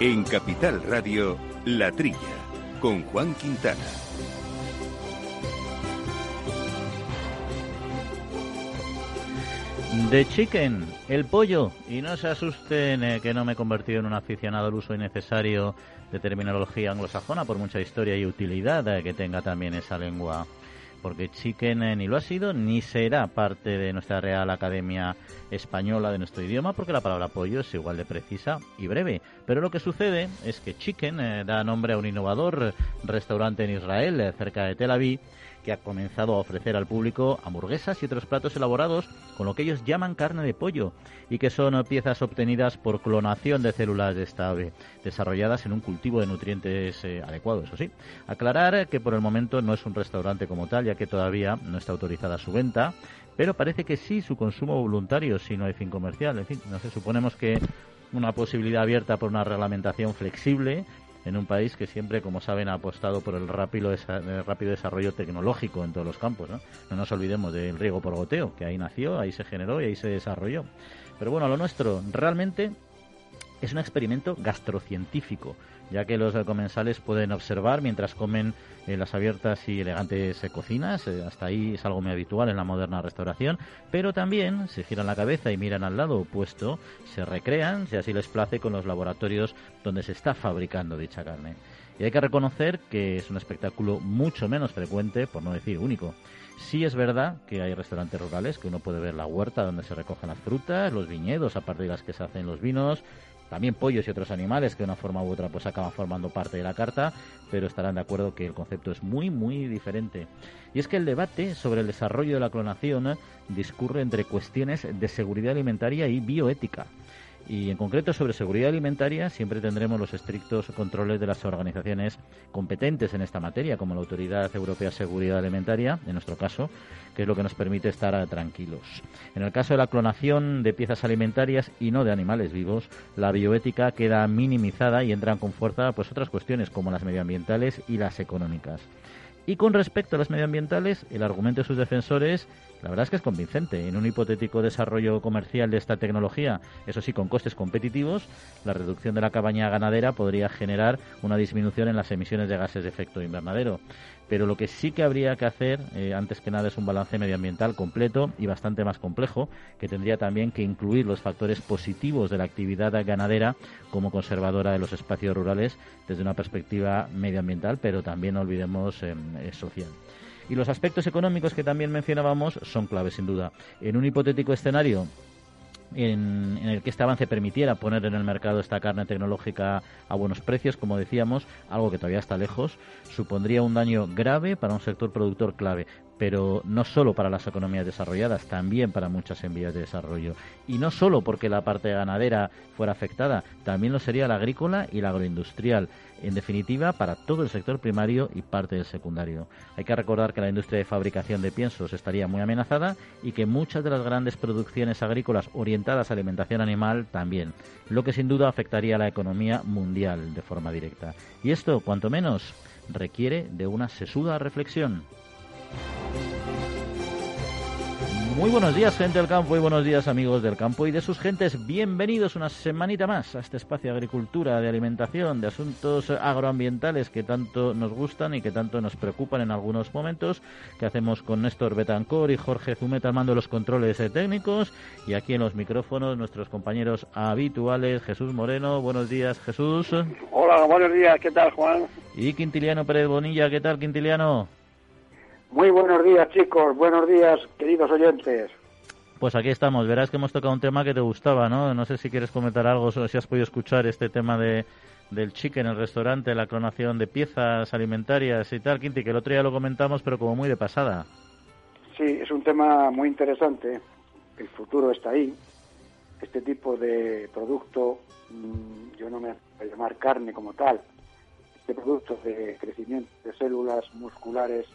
En Capital Radio, La Trilla, con Juan Quintana. The Chicken, el pollo. Y no se asusten eh, que no me he convertido en un aficionado al uso innecesario de terminología anglosajona, por mucha historia y utilidad eh, que tenga también esa lengua porque Chicken ni lo ha sido ni será parte de nuestra Real Academia Española de nuestro idioma, porque la palabra pollo es igual de precisa y breve. Pero lo que sucede es que Chicken eh, da nombre a un innovador restaurante en Israel, eh, cerca de Tel Aviv, que ha comenzado a ofrecer al público hamburguesas y otros platos elaborados con lo que ellos llaman carne de pollo y que son piezas obtenidas por clonación de células de esta ave, desarrolladas en un cultivo de nutrientes eh, adecuados, eso sí. Aclarar que por el momento no es un restaurante como tal, ya que todavía no está autorizada su venta, pero parece que sí su consumo voluntario si no hay fin comercial. En fin, no sé, suponemos que una posibilidad abierta por una reglamentación flexible en un país que siempre, como saben, ha apostado por el rápido, rápido desarrollo tecnológico en todos los campos. ¿no? no nos olvidemos del riego por goteo, que ahí nació, ahí se generó y ahí se desarrolló. Pero bueno, lo nuestro realmente es un experimento gastrocientífico, ya que los comensales pueden observar mientras comen en las abiertas y elegantes cocinas, eh, hasta ahí es algo muy habitual en la moderna restauración, pero también se giran la cabeza y miran al lado opuesto, se recrean, si así les place, con los laboratorios donde se está fabricando dicha carne. Y hay que reconocer que es un espectáculo mucho menos frecuente, por no decir único. Sí es verdad que hay restaurantes rurales que uno puede ver la huerta donde se recogen las frutas, los viñedos a partir de las que se hacen los vinos, también pollos y otros animales que de una forma u otra pues acaban formando parte de la carta, pero estarán de acuerdo que el concepto es muy muy diferente. Y es que el debate sobre el desarrollo de la clonación discurre entre cuestiones de seguridad alimentaria y bioética. Y en concreto sobre seguridad alimentaria siempre tendremos los estrictos controles de las organizaciones competentes en esta materia, como la Autoridad Europea de Seguridad Alimentaria, en nuestro caso, que es lo que nos permite estar tranquilos. En el caso de la clonación de piezas alimentarias y no de animales vivos, la bioética queda minimizada y entran con fuerza pues otras cuestiones como las medioambientales y las económicas. Y con respecto a las medioambientales, el argumento de sus defensores, la verdad es que es convincente. En un hipotético desarrollo comercial de esta tecnología, eso sí, con costes competitivos, la reducción de la cabaña ganadera podría generar una disminución en las emisiones de gases de efecto invernadero pero lo que sí que habría que hacer, eh, antes que nada, es un balance medioambiental completo y bastante más complejo, que tendría también que incluir los factores positivos de la actividad ganadera como conservadora de los espacios rurales desde una perspectiva medioambiental, pero también no olvidemos eh, eh, social. Y los aspectos económicos que también mencionábamos son claves, sin duda. En un hipotético escenario en, el que este avance permitiera poner en el mercado esta carne tecnológica a buenos precios, como decíamos, algo que todavía está lejos, supondría un daño grave para un sector productor clave pero no solo para las economías desarrolladas, también para muchas en vías de desarrollo. Y no solo porque la parte ganadera fuera afectada, también lo sería la agrícola y la agroindustrial. En definitiva, para todo el sector primario y parte del secundario. Hay que recordar que la industria de fabricación de piensos estaría muy amenazada y que muchas de las grandes producciones agrícolas orientadas a alimentación animal también, lo que sin duda afectaría a la economía mundial de forma directa. Y esto, cuanto menos, requiere de una sesuda reflexión. Muy buenos días, gente del campo, y buenos días, amigos del campo y de sus gentes. Bienvenidos una semanita más a este espacio de agricultura, de alimentación, de asuntos agroambientales que tanto nos gustan y que tanto nos preocupan en algunos momentos, que hacemos con Néstor Betancor y Jorge Zumeta al mando de los controles técnicos, y aquí en los micrófonos nuestros compañeros habituales, Jesús Moreno. Buenos días, Jesús. Hola, buenos días, ¿qué tal, Juan? Y Quintiliano Pérez Bonilla, ¿qué tal, Quintiliano? Muy buenos días, chicos. Buenos días, queridos oyentes. Pues aquí estamos. Verás que hemos tocado un tema que te gustaba, ¿no? No sé si quieres comentar algo, si has podido escuchar este tema de, del chicken en el restaurante, la clonación de piezas alimentarias y tal, Quinti, que el otro día lo comentamos, pero como muy de pasada. Sí, es un tema muy interesante. El futuro está ahí. Este tipo de producto, mm, yo no me voy a llamar carne como tal, este producto de crecimiento de células musculares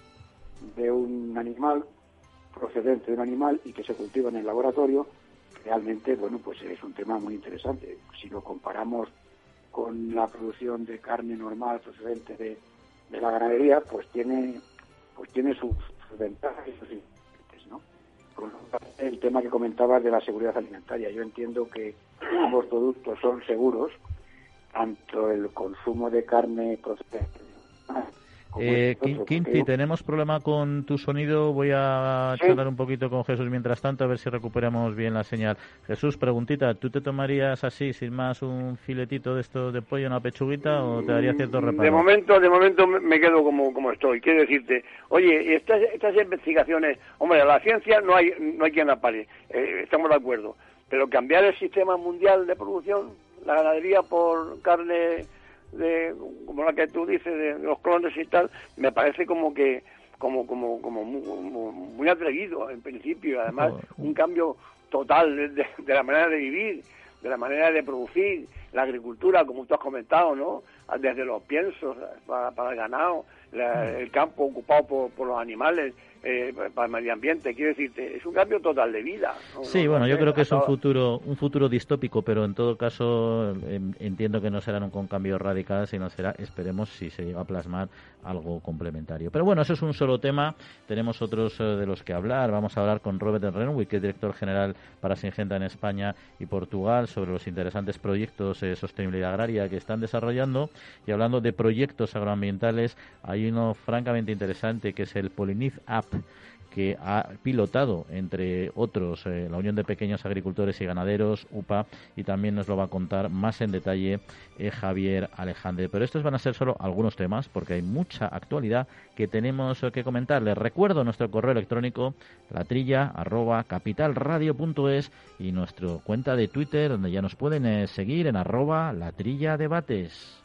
de un animal procedente de un animal y que se cultiva en el laboratorio, realmente, bueno, pues es un tema muy interesante. Si lo comparamos con la producción de carne normal procedente de, la ganadería, pues tiene, pues tiene sus, ventajas y sus inconvenientes, ¿no? el tema que comentabas de la seguridad alimentaria. Yo entiendo que ambos productos son seguros, tanto el consumo de carne procesada eh, Quinti, tenemos problema con tu sonido. Voy a charlar un poquito con Jesús mientras tanto, a ver si recuperamos bien la señal. Jesús, preguntita, ¿tú te tomarías así, sin más, un filetito de esto de pollo, una pechuguita, o te daría cierto reparo? De momento, de momento me quedo como, como estoy. Quiero decirte, oye, estas, estas investigaciones, hombre, la ciencia no hay, no hay quien la pare, eh, estamos de acuerdo. Pero cambiar el sistema mundial de producción, la ganadería por carne de como la que tú dices de los clones y tal me parece como que como como como muy, atrevido en principio además un cambio total de, la manera de vivir de la manera de producir la agricultura como tú has comentado no desde los piensos para, para el ganado el campo ocupado por, por los animales eh, para el medio ambiente. Quiero decirte, es un cambio total de vida. Sí, bueno, yo creo que es un futuro, un futuro distópico, pero en todo caso em, entiendo que no será un cambio radical, sino será, esperemos, si se llega a plasmar algo complementario. Pero bueno, eso es un solo tema. Tenemos otros eh, de los que hablar. Vamos a hablar con Robert Renwick, que es director general para Singenta en España y Portugal, sobre los interesantes proyectos de sostenibilidad agraria que están desarrollando. Y hablando de proyectos agroambientales, hay francamente interesante que es el Poliniz App que ha pilotado, entre otros, eh, la Unión de Pequeños Agricultores y Ganaderos, UPA, y también nos lo va a contar más en detalle eh, Javier Alejandre. Pero estos van a ser solo algunos temas, porque hay mucha actualidad que tenemos que comentar. Les recuerdo nuestro correo electrónico, latrilla arroba capitalradio.es y nuestra cuenta de Twitter, donde ya nos pueden eh, seguir en arroba debates.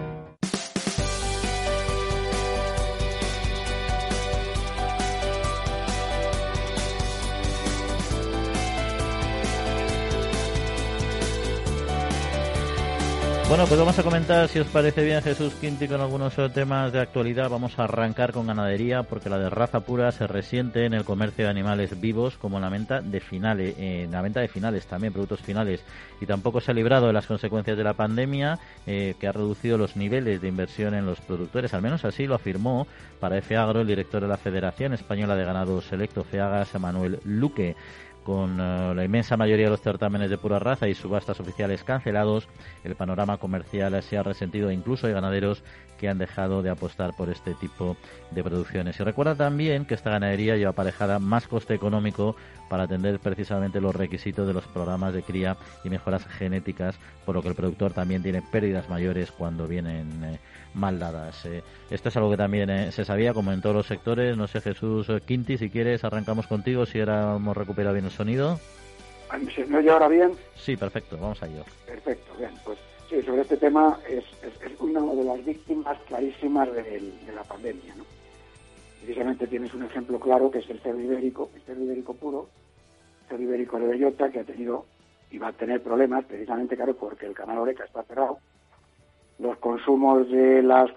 Bueno, pues vamos a comentar, si os parece bien, Jesús Quinti, con algunos temas de actualidad. Vamos a arrancar con ganadería, porque la de raza pura se resiente en el comercio de animales vivos, como en la venta de finales, en la venta de finales también, productos finales. Y tampoco se ha librado de las consecuencias de la pandemia, eh, que ha reducido los niveles de inversión en los productores. Al menos así lo afirmó para FEAGRO el director de la Federación Española de Ganado Selecto, FEAGAS, Manuel Luque con eh, la inmensa mayoría de los certámenes de pura raza y subastas oficiales cancelados, el panorama comercial se ha resentido e incluso hay ganaderos que han dejado de apostar por este tipo de producciones. Y recuerda también que esta ganadería lleva aparejada más coste económico para atender precisamente los requisitos de los programas de cría y mejoras genéticas, por lo que el productor también tiene pérdidas mayores cuando vienen eh, mal dadas. Eh. Esto es algo que también eh, se sabía, como en todos los sectores. No sé, Jesús Quinti, si quieres, arrancamos contigo, si ahora hemos recuperado bien el sonido. ¿Se me oye ahora bien? Sí, perfecto, vamos a ello. Perfecto, bien, pues sí, sobre este tema es, una de las víctimas clarísimas de, la pandemia, ¿no? Precisamente tienes un ejemplo claro que es el cerdo ibérico, el cerdo ibérico puro, el cerdo ibérico de bellota que ha tenido y va a tener problemas precisamente, claro, porque el canal Oreca está cerrado los consumos de las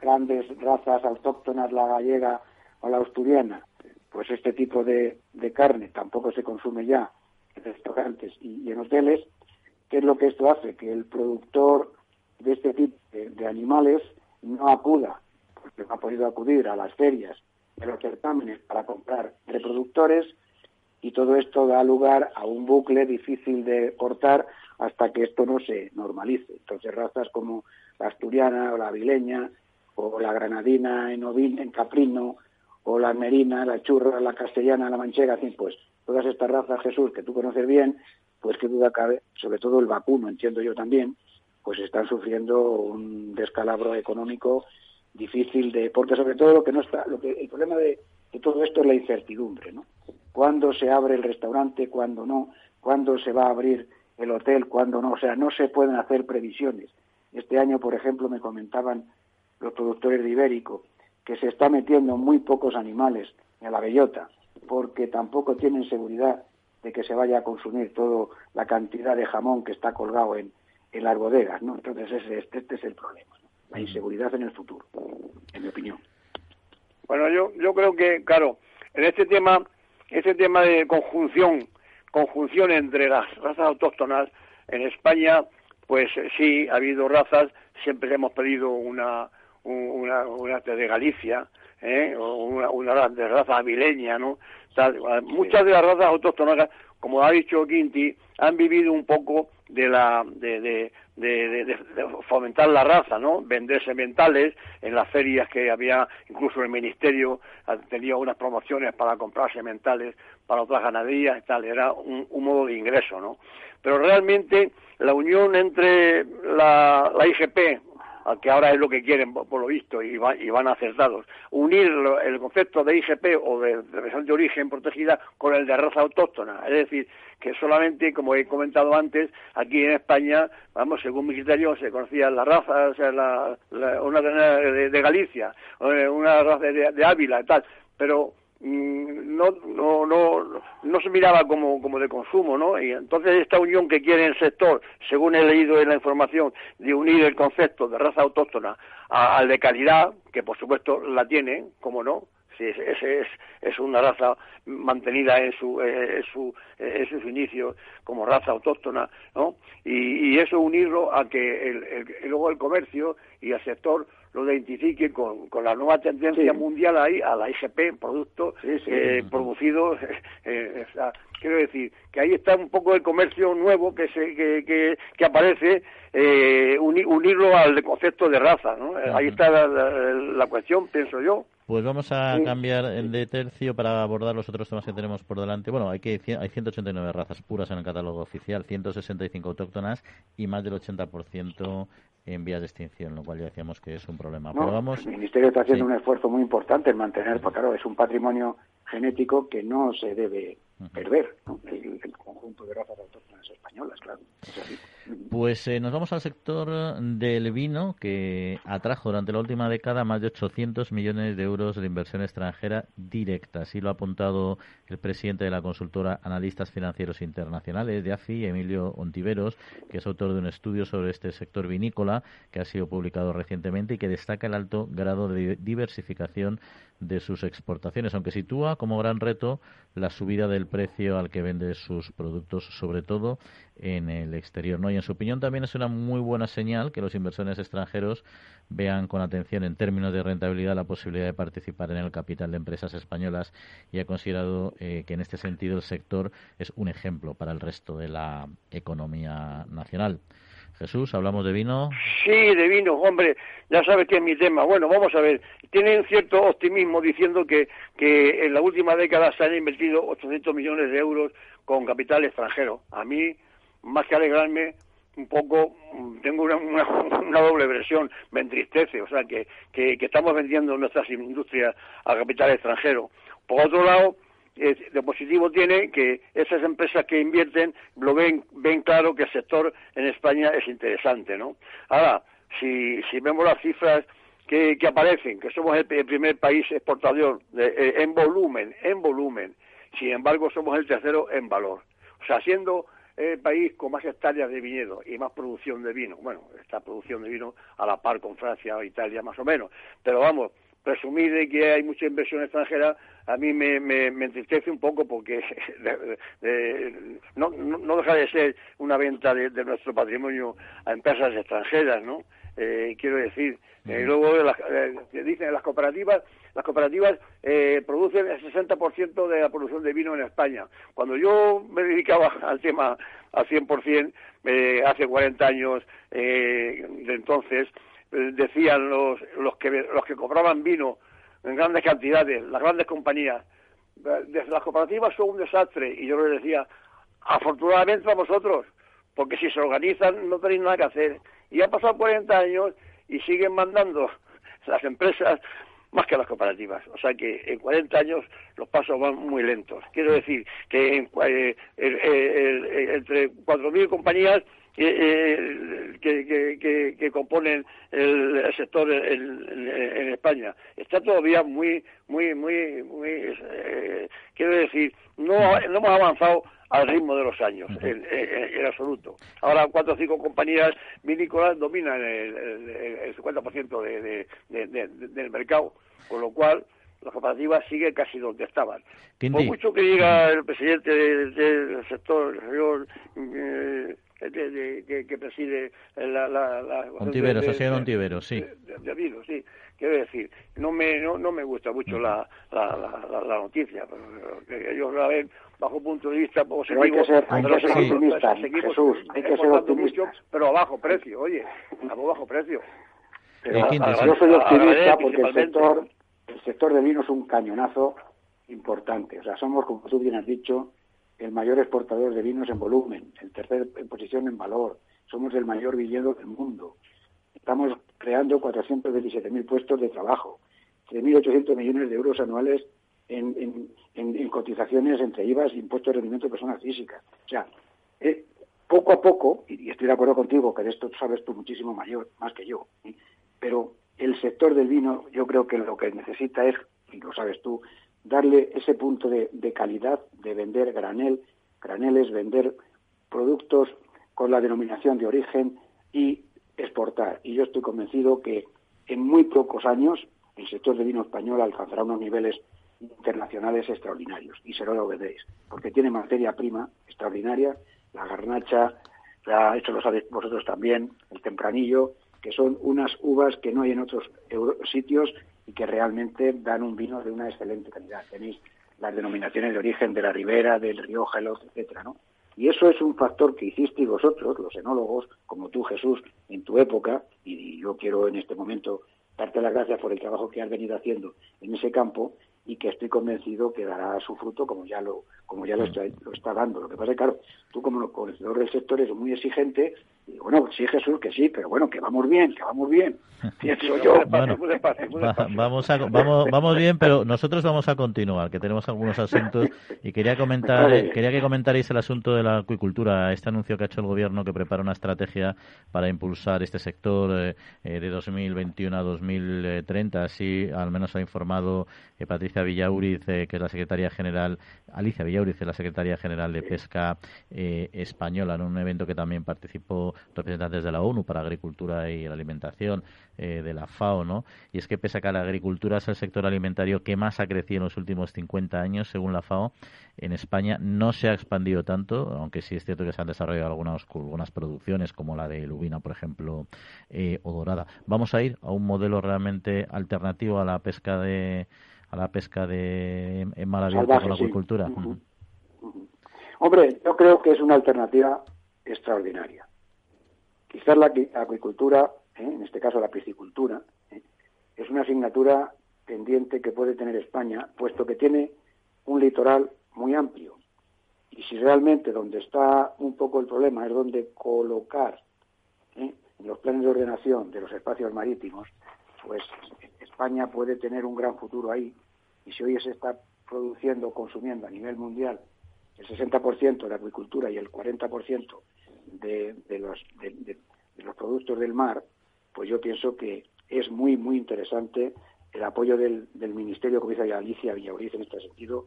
grandes razas autóctonas, la gallega o la asturiana, pues este tipo de, carne tampoco se consume ya en restaurantes y, en hoteles. ¿Qué es lo que esto hace? Que el productor de este tipo de, animales no acuda, porque no ha podido acudir a las ferias de los certámenes para comprar reproductores y todo esto da lugar a un bucle difícil de cortar hasta que esto no se normalice. Entonces razas como la asturiana o la avileña o la granadina en en caprino o la merina, la churra, la castellana, la manchega, pues todas estas razas, Jesús, que tú conoces bien, pues qué duda cabe, sobre todo el vacuno, entiendo yo también, pues están sufriendo un descalabro económico difícil de, porque sobre todo lo que no está, lo que el problema de, de todo esto es la incertidumbre, ¿no? ¿Cuándo se abre el restaurante? ¿Cuándo no? ¿Cuándo se va a abrir el hotel, cuando no, o sea, no se pueden hacer previsiones. Este año, por ejemplo, me comentaban los productores de Ibérico que se está metiendo muy pocos animales en la bellota, porque tampoco tienen seguridad de que se vaya a consumir toda la cantidad de jamón que está colgado en, en las bodegas, ¿no? Entonces ese, este, este es el problema, la inseguridad en el futuro, en mi opinión. Bueno, yo, yo creo que, claro, en este tema, este tema de conjunción conjunción entre las razas autóctonas en España, pues sí, ha habido razas, siempre hemos pedido una, una, una de Galicia, ¿eh? o una, una de raza avileña, ¿no? muchas de las razas autóctonas, como ha dicho Quinti, han vivido un poco de la de, de, de, fomentar la raza, ¿no? Vender sementales en las ferias que había, incluso el ministerio tenía unas promociones para comprar sementales para otras ganaderías y tal, era un, un modo de ingreso, ¿no? Pero realmente la unión entre la, la IGP, que ahora es lo que quieren por, lo visto y, y, van acertados, unir el concepto de IGP o de, de de origen protegida con el de raza autóctona, es decir, que solamente, como he comentado antes, aquí en España, vamos, según mi criterio, se conocía la raza, o sea, la, una de, de, Galicia, una raza de, de Ávila y tal, pero no, no, no, no se miraba como, como de consumo, ¿no? Y entonces esta unión que quiere el sector, según he leído en la información, de unir el concepto de raza autóctona al de calidad, que por supuesto la tiene, como no, si ese es, es una raza mantenida en su, eh, en su, eh, en sus inicios como raza autóctona, ¿no? Y, y eso unirlo a que el, el, luego el comercio y el sector lo identifique con, con la nueva tendencia mundial ahí a la IGP, productos eh, producidos. Eh, quiero decir que ahí está un poco el comercio nuevo que, se, que, que, que aparece, eh, unirlo al concepto de raza. ¿no? Ahí está la, la cuestión, pienso yo. Pues vamos a cambiar de tercio para abordar los otros temas que tenemos por delante. Bueno, hay, que, hay 189 razas puras en el catálogo oficial, 165 autóctonas y más del 80% en vías de extinción, lo cual ya decíamos que es un problema. El Ministerio está haciendo un esfuerzo muy importante en mantener, porque claro, es un patrimonio genético que no se debe perder, el, conjunto de razas autóctonas españolas, claro. Pues eh, nos vamos al sector del vino, que atrajo durante la última década más de 800 millones de euros de inversión extranjera directa. Así lo ha apuntado el presidente de la consultora Analistas Financieros Internacionales de AFI, Emilio Ontiveros, que es autor de un estudio sobre este sector vinícola que ha sido publicado recientemente y que destaca el alto grado de diversificación de sus exportaciones, aunque sitúa como gran reto la subida del precio al que vende sus productos, sobre todo en el exterior. ¿no? Y en su opinión también es una muy buena señal que los inversores extranjeros vean con atención en términos de rentabilidad la posibilidad de participar en el capital de empresas españolas y ha considerado eh, que en este sentido el sector es un ejemplo para el resto de la economía nacional. Jesús, ¿hablamos de vino? Sí, de vino, hombre, ya sabes que es mi tema. Bueno, vamos a ver, tienen cierto optimismo diciendo que, que en la última década se han invertido 800 millones de euros con capital extranjero. A mí, más que alegrarme, un poco, tengo una, una, doble versión, me entristece, o sea, que, que, que estamos vendiendo nuestras industrias a capital extranjero. Por otro lado, de positivo tiene que esas empresas que invierten lo ven, ven claro que el sector en España es interesante, ¿no? Ahora, si, si vemos las cifras que, que aparecen, que somos el, primer país exportador eh, en volumen, en volumen, sin embargo somos el tercero en valor. O sea, siendo el país con más hectáreas de viñedo y más producción de vino, bueno, esta producción de vino a la par con Francia o Italia más o menos, pero vamos, presumir de que hay mucha inversión extranjera a mí me, me, entristece un poco porque no, no, deja de ser una venta de, nuestro patrimonio a empresas extranjeras, ¿no? Eh, quiero decir, eh, luego eh, dicen las cooperativas, las cooperativas eh, producen el 60% de la producción de vino en España. Cuando yo me dedicaba al tema al 100%, eh, hace 40 años de entonces, decían los, los, que, los que compraban vino en grandes cantidades, las grandes compañías. Desde las cooperativas son un desastre y yo les decía, afortunadamente para vosotros, porque si se organizan no tenéis nada que hacer. Y han pasado 40 años y siguen mandando las empresas más que las cooperativas. O sea que en 40 años los pasos van muy lentos. Quiero decir que en, eh, entre 4.000 compañías eh, que, que, componen el, sector en, España. Está todavía muy, muy, muy, muy, eh, quiero decir, no, no hemos avanzado al ritmo de los años, en, absoluto. Ahora cuatro o cinco compañías vinícolas dominan el, el, 50% de, del mercado, con lo cual las cooperativas siguen casi donde estaban. Por mucho que diga el presidente del, sector, el señor eh, que, preside la... la, la Ontiveros, Ontiveros, sí. De, de, sí. Quiero decir, no me, no, no me gusta mucho la, la, la, la noticia, pero ellos la ven bajo punto de vista positivo. Hay que ser, hay que ser optimistas, Jesús, hay que ser optimistas. pero a bajo precio, oye, a bajo precio. yo soy optimista porque el sector, el sector de vino es un cañonazo importante. O sea, somos, como tú bien has dicho, el mayor exportador de vinos en volumen, el tercer en posición en valor, somos el mayor viñedo del mundo. Estamos creando 427.000 puestos de trabajo, 3.800 millones de euros anuales en, cotizaciones entre IVA y impuestos de rendimiento de personas físicas. O sea, eh, poco a poco, y, estoy de acuerdo contigo que de esto sabes tú muchísimo mayor, más que yo, pero el sector del vino yo creo que lo que necesita es, y lo sabes tú, darle ese punto de, calidad de vender granel, graneles, vender productos con la denominación de origen y exportar. Y yo estoy convencido que en muy pocos años el sector de vino español alcanzará unos niveles internacionales extraordinarios y se lo veréis, porque tiene materia prima extraordinaria, la garnacha, la, hecho lo sabéis vosotros también, el tempranillo, que son unas uvas que no hay en otros sitios y que realmente dan un vino de una excelente calidad. Tenéis las denominaciones de origen de la Ribera, del Rioja, etcétera, ¿no? Y eso es un factor que hicisteis vosotros, los enólogos, como tú, Jesús, en tu época, y yo quiero en este momento darte las gracias por el trabajo que has venido haciendo en ese campo y que estoy convencido que dará su fruto como ya lo como ya lo mm. está, lo está dando. Lo que pasa es que, claro, tú como conocedor del sector eres muy exigente y bueno, sí Jesús, que sí, pero bueno, que vamos bien, que vamos bien. yo. vamos, a, vamos, vamos bien, pero nosotros vamos a continuar, que tenemos algunos asuntos y quería comentar, quería que comentarais el asunto de la acuicultura, este anuncio que ha hecho el gobierno que prepara una estrategia para impulsar este sector eh, eh, de 2021 a 2030, así al menos ha informado eh, Patricia Villauriz, que es la secretaria general, Alicia Villauriz, la secretaria general de Pesca española, en un evento que también participó representantes de la ONU para Agricultura y la Alimentación, eh, de la FAO, ¿no? Y es que pese a que la agricultura es el sector alimentario que más ha crecido en los últimos 50 años, según la FAO, en España no se ha expandido tanto, aunque sí es cierto que se han desarrollado algunas, algunas producciones, como la de lubina, por ejemplo, eh, o dorada. Vamos a ir a un modelo realmente alternativo a la pesca de a la pesca de en mar con la acuicultura. Hombre, yo creo que es una alternativa extraordinaria. Quizás la acuicultura, ¿eh? en este caso la piscicultura, ¿eh? es una asignatura pendiente que puede tener España, puesto que tiene un litoral muy amplio. Y si realmente donde está un poco el problema es donde colocar ¿eh? en los planes de ordenación de los espacios marítimos, pues España puede tener un gran futuro ahí. Y si hoy se está produciendo, consumiendo a nivel mundial el 60% de acuicultura y el 40% de, los, de, los productos del mar, pues yo pienso que es muy, muy interesante el apoyo del, Ministerio, como dice Alicia Villauriz en este sentido,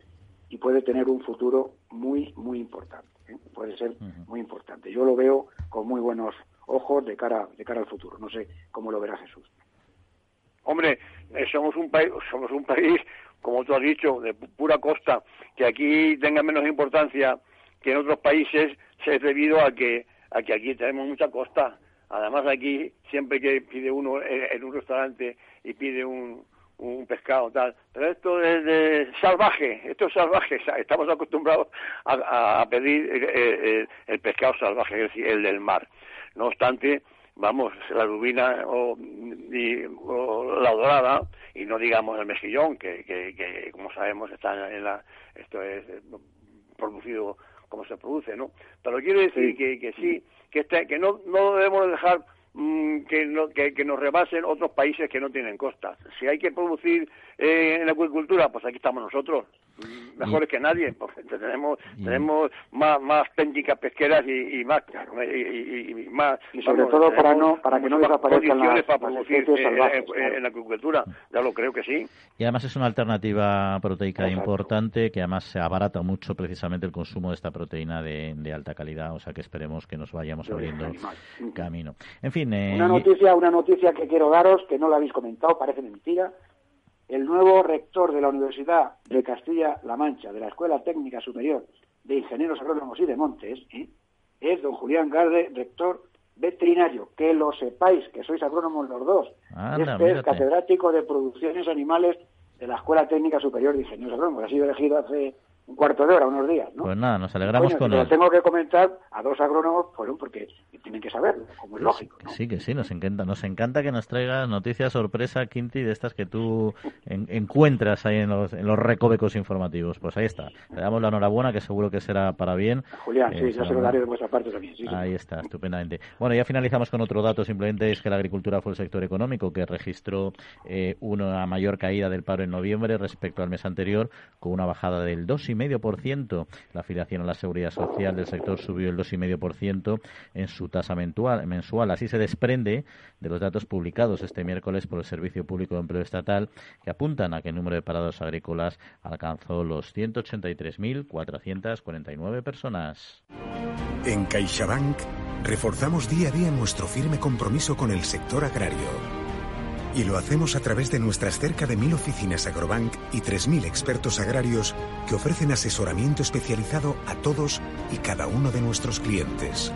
y puede tener un futuro muy, muy importante. ¿eh? Puede ser muy importante. Yo lo veo con muy buenos ojos de cara, de cara al futuro. No sé cómo lo verá Jesús. Hombre, eh, somos un país, somos un país, como tú has dicho, de pura costa, que aquí tenga menos importancia que en otros países, es debido a que a que aquí tenemos mucha costa. Además aquí siempre que pide uno en un restaurante y pide un, un pescado tal, pero esto es de salvaje, esto es salvaje, estamos acostumbrados a, pedir eh, eh, el, pescado salvaje, es decir, el del mar. No obstante, vamos, la lubina o, la dorada, y no digamos el mejillón, que, que, que como sabemos está en la, esto es eh, producido como se produce, ¿no? Pero quiero decir que, que sí, que, este, que no, no debemos dejar que, no, que, que, nos rebasen otros países que no tienen costas. Si hay que producir eh, en la acuicultura, pues aquí estamos nosotros mejores que nadie, porque tenemos tenemos más, más técnicas pesqueras y, más y, más y sobre todo para no para que no desaparezcan las, para producir eh, en la agricultura, ya lo creo que sí. Y además es una alternativa proteica importante que además se abarata mucho precisamente el consumo de esta proteína de, de alta calidad, o sea que esperemos que nos vayamos abriendo camino. En fin, eh, una noticia una noticia que quiero daros que no la habéis comentado, parece mentira el nuevo rector de la Universidad de Castilla-La Mancha, de la Escuela Técnica Superior de Ingenieros Agrónomos y de Montes, ¿eh? es don Julián Garde, rector veterinario. Que lo sepáis, que sois agrónomos los dos. este es catedrático de producciones animales de la Escuela Técnica Superior de Ingenieros Agrónomos. Ha sido elegido hace un cuarto de hora, unos días, ¿no? Pues nada, nos alegramos con él. Lo tengo que comentar a dos agrónomos, fueron porque tienen que saberlo, como es lógico. Sí, que sí, nos encanta, nos encanta que nos traigas noticias sorpresa, Quinti, de estas que tú encuentras ahí en los, en los recovecos informativos. Pues ahí está. Le damos la enhorabuena, que seguro que será para bien. Julián, sí, ya se lo daré de vuestra parte también. ahí está, estupendamente. Bueno, ya finalizamos con otro dato, simplemente es que la agricultura fue el sector económico que registró eh, una mayor caída del paro en noviembre respecto al mes anterior, con una bajada del 2,5% la afiliación a la seguridad social del sector subió el 2,5% en su tasa mensual. Así se desprende de los datos publicados este miércoles por el Servicio Público de Empleo Estatal, que apuntan a que el número de parados agrícolas alcanzó los 183.449 personas. En CaixaBank reforzamos día a día nuestro firme compromiso con el sector agrario y lo hacemos a través de nuestras cerca de mil oficinas Agrobank y 3.000 expertos agrarios que ofrecen asesoramiento especializado a todos y cada uno de nuestros clientes.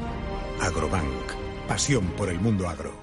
Agrobank, pasión por el mundo agro.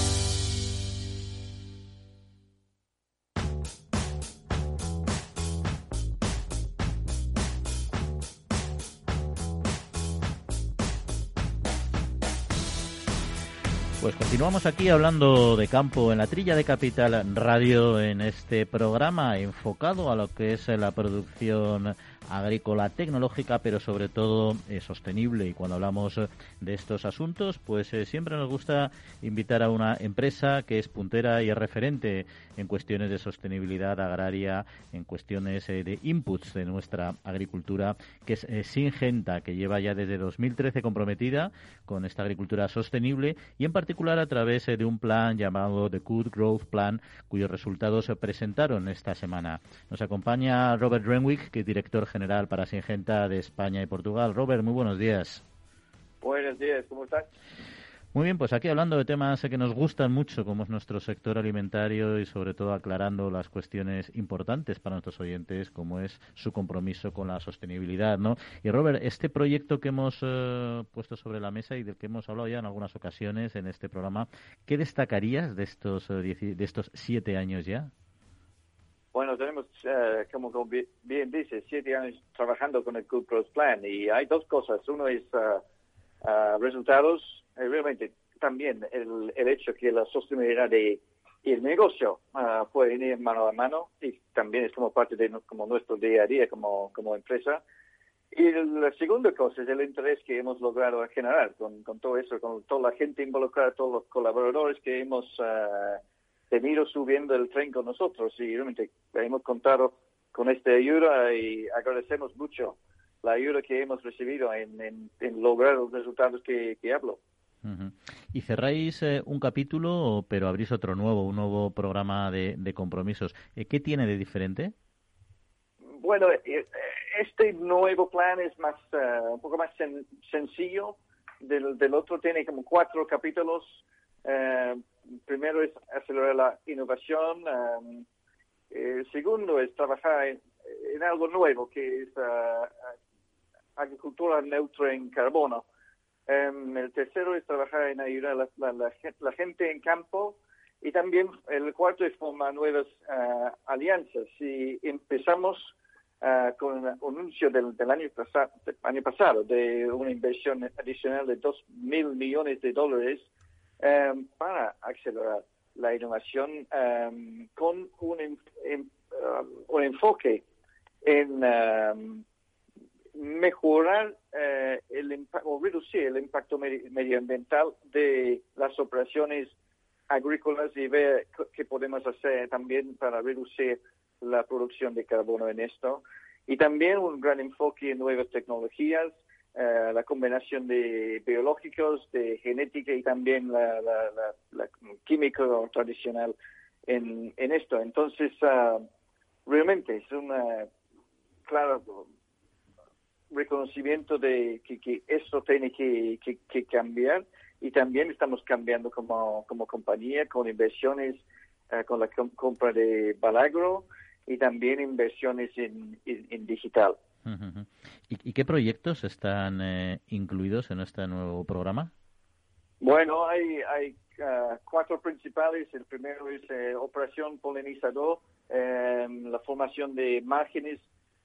Pues continuamos aquí hablando de campo en la trilla de Capital Radio en este programa enfocado a lo que es la producción agrícola tecnológica, pero sobre todo eh, sostenible. Y cuando hablamos de estos asuntos, pues eh, siempre nos gusta invitar a una empresa que es puntera y es referente en cuestiones de sostenibilidad agraria, en cuestiones eh, de inputs de nuestra agricultura, que es Singenta, que lleva ya desde 2013 comprometida con esta agricultura sostenible y en particular a través de un plan llamado The Good Growth Plan, cuyos resultados se presentaron esta semana. Nos acompaña Robert Renwick, que es director general general para Singenta de España y Portugal. Robert, muy buenos días. Buenos días, ¿cómo estás? Muy bien, pues aquí hablando de temas que nos gustan mucho, como es nuestro sector alimentario y sobre todo aclarando las cuestiones importantes para nuestros oyentes, como es su compromiso con la sostenibilidad, ¿no? Y Robert, este proyecto que hemos eh, puesto sobre la mesa y del que hemos hablado ya en algunas ocasiones en este programa, ¿qué destacarías de estos, eh, de estos siete años ya? Bueno, tenemos, eh, como bien dice, siete años trabajando con el Good Growth Plan y hay dos cosas. Uno es uh, uh, resultados, realmente también el, el, hecho que la sostenibilidad de el negocio uh, puede ir mano a mano y también es como parte de como nuestro día a día como, como empresa. Y la segunda cosa es el interés que hemos logrado generar con, con todo eso, con toda la gente involucrada, todos los colaboradores que hemos venido subiendo el tren con nosotros y realmente hemos contado con esta ayuda y agradecemos mucho la ayuda que hemos recibido en, lograr los resultados que, hablo. Y cerráis eh, un capítulo, pero abrís otro nuevo, un nuevo programa de, compromisos. Eh, ¿Qué tiene de diferente? Bueno, eh, este nuevo plan es más un poco más sencillo. Del, del otro tiene como cuatro capítulos primero es acelerar la innovación, um, el segundo es trabajar en, algo nuevo, que es uh, agricultura neutra en carbono. Um, el tercero es trabajar en ayudar a la, gente en campo y también el cuarto es formar nuevas uh, alianzas. Si empezamos con el anuncio del, año, año pasado de una inversión adicional de 2 mil millones de dólares Em, para acelerar la innovación em, con un, em, un, enfoque en mejorar eh, el o reducir el impacto medioambiental de las operaciones agrícolas y ver qué podemos hacer también para reducir la producción de carbono en esto. y también un gran enfoque en nuevas tecnologías, eh, la combinación de biológicos, de genética y también la, la, química tradicional en, en esto. Entonces, ah, realmente es un claro reconocimiento de que, que esto tiene que, cambiar y también estamos cambiando como, como compañía con inversiones, eh, con la compra de Balagro y también inversiones en, digital. ¿Y, qué proyectos están eh, incluidos en este nuevo programa? Bueno, hay, hay ah, cuatro principales. El primero es eh, operación polinizador, la formación de márgenes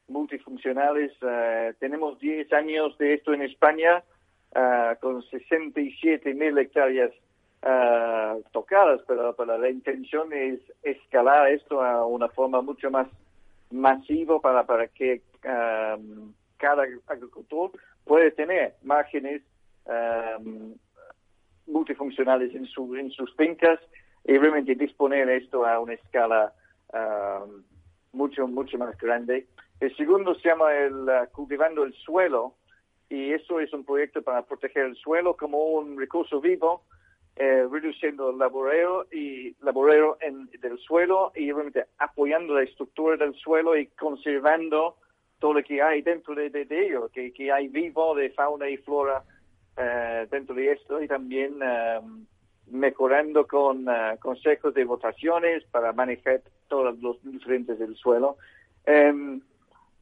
multifuncionales. Eh, tenemos 10 años de esto en España, uh, con 67 mil hectáreas tocadas, pero, la intención es escalar esto a una forma mucho más masiva para, para que cada agricultor pueda tener márgenes multifuncionales en, su, en sus fincas y realmente disponer esto a una escala mucho, mucho más grande. El segundo se llama el uh, Cultivando el Suelo y eso es un proyecto para proteger el suelo como un recurso vivo, eh, reduciendo el laboreo y laboreo en, del suelo y realmente apoyando la estructura del suelo y conservando todo lo que hay dentro de, ello, que, que, hay vivo de fauna y flora eh, dentro de esto y también um, mejorando con uh, consejos de votaciones para manejar todos los nutrientes del suelo.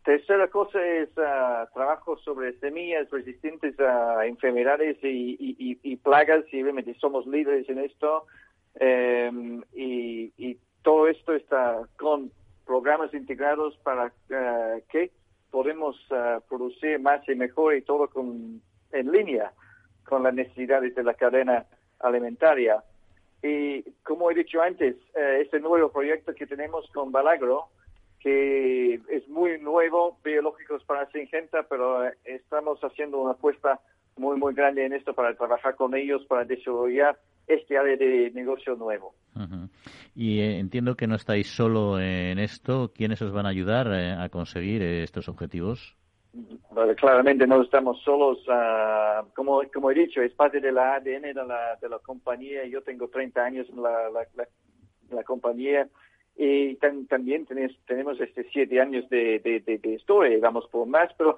Tercera cosa es uh, trabajo sobre semillas resistentes a enfermedades y, plagas y obviamente somos líderes en esto em, y, todo esto está con programas integrados para uh, que podemos uh, producir más y mejor y todo con, en línea con las necesidades de la cadena alimentaria. Y como he dicho antes, uh, este nuevo proyecto que tenemos con Balagro, que es muy nuevo, biológicos para Singenta, pero eh, estamos haciendo una apuesta muy, muy grande en esto para trabajar con ellos, para desarrollar este área de negocio nuevo. Y eh, entiendo que no estáis solo en esto. ¿Quiénes os van a ayudar eh, a conseguir estos objetivos? claramente no estamos solos. Ah, como, como he dicho, es parte de la ADN de la, de la compañía. Yo tengo 30 años en la, la, la compañía y también tenemos este siete años de, de, historia, vamos por más, pero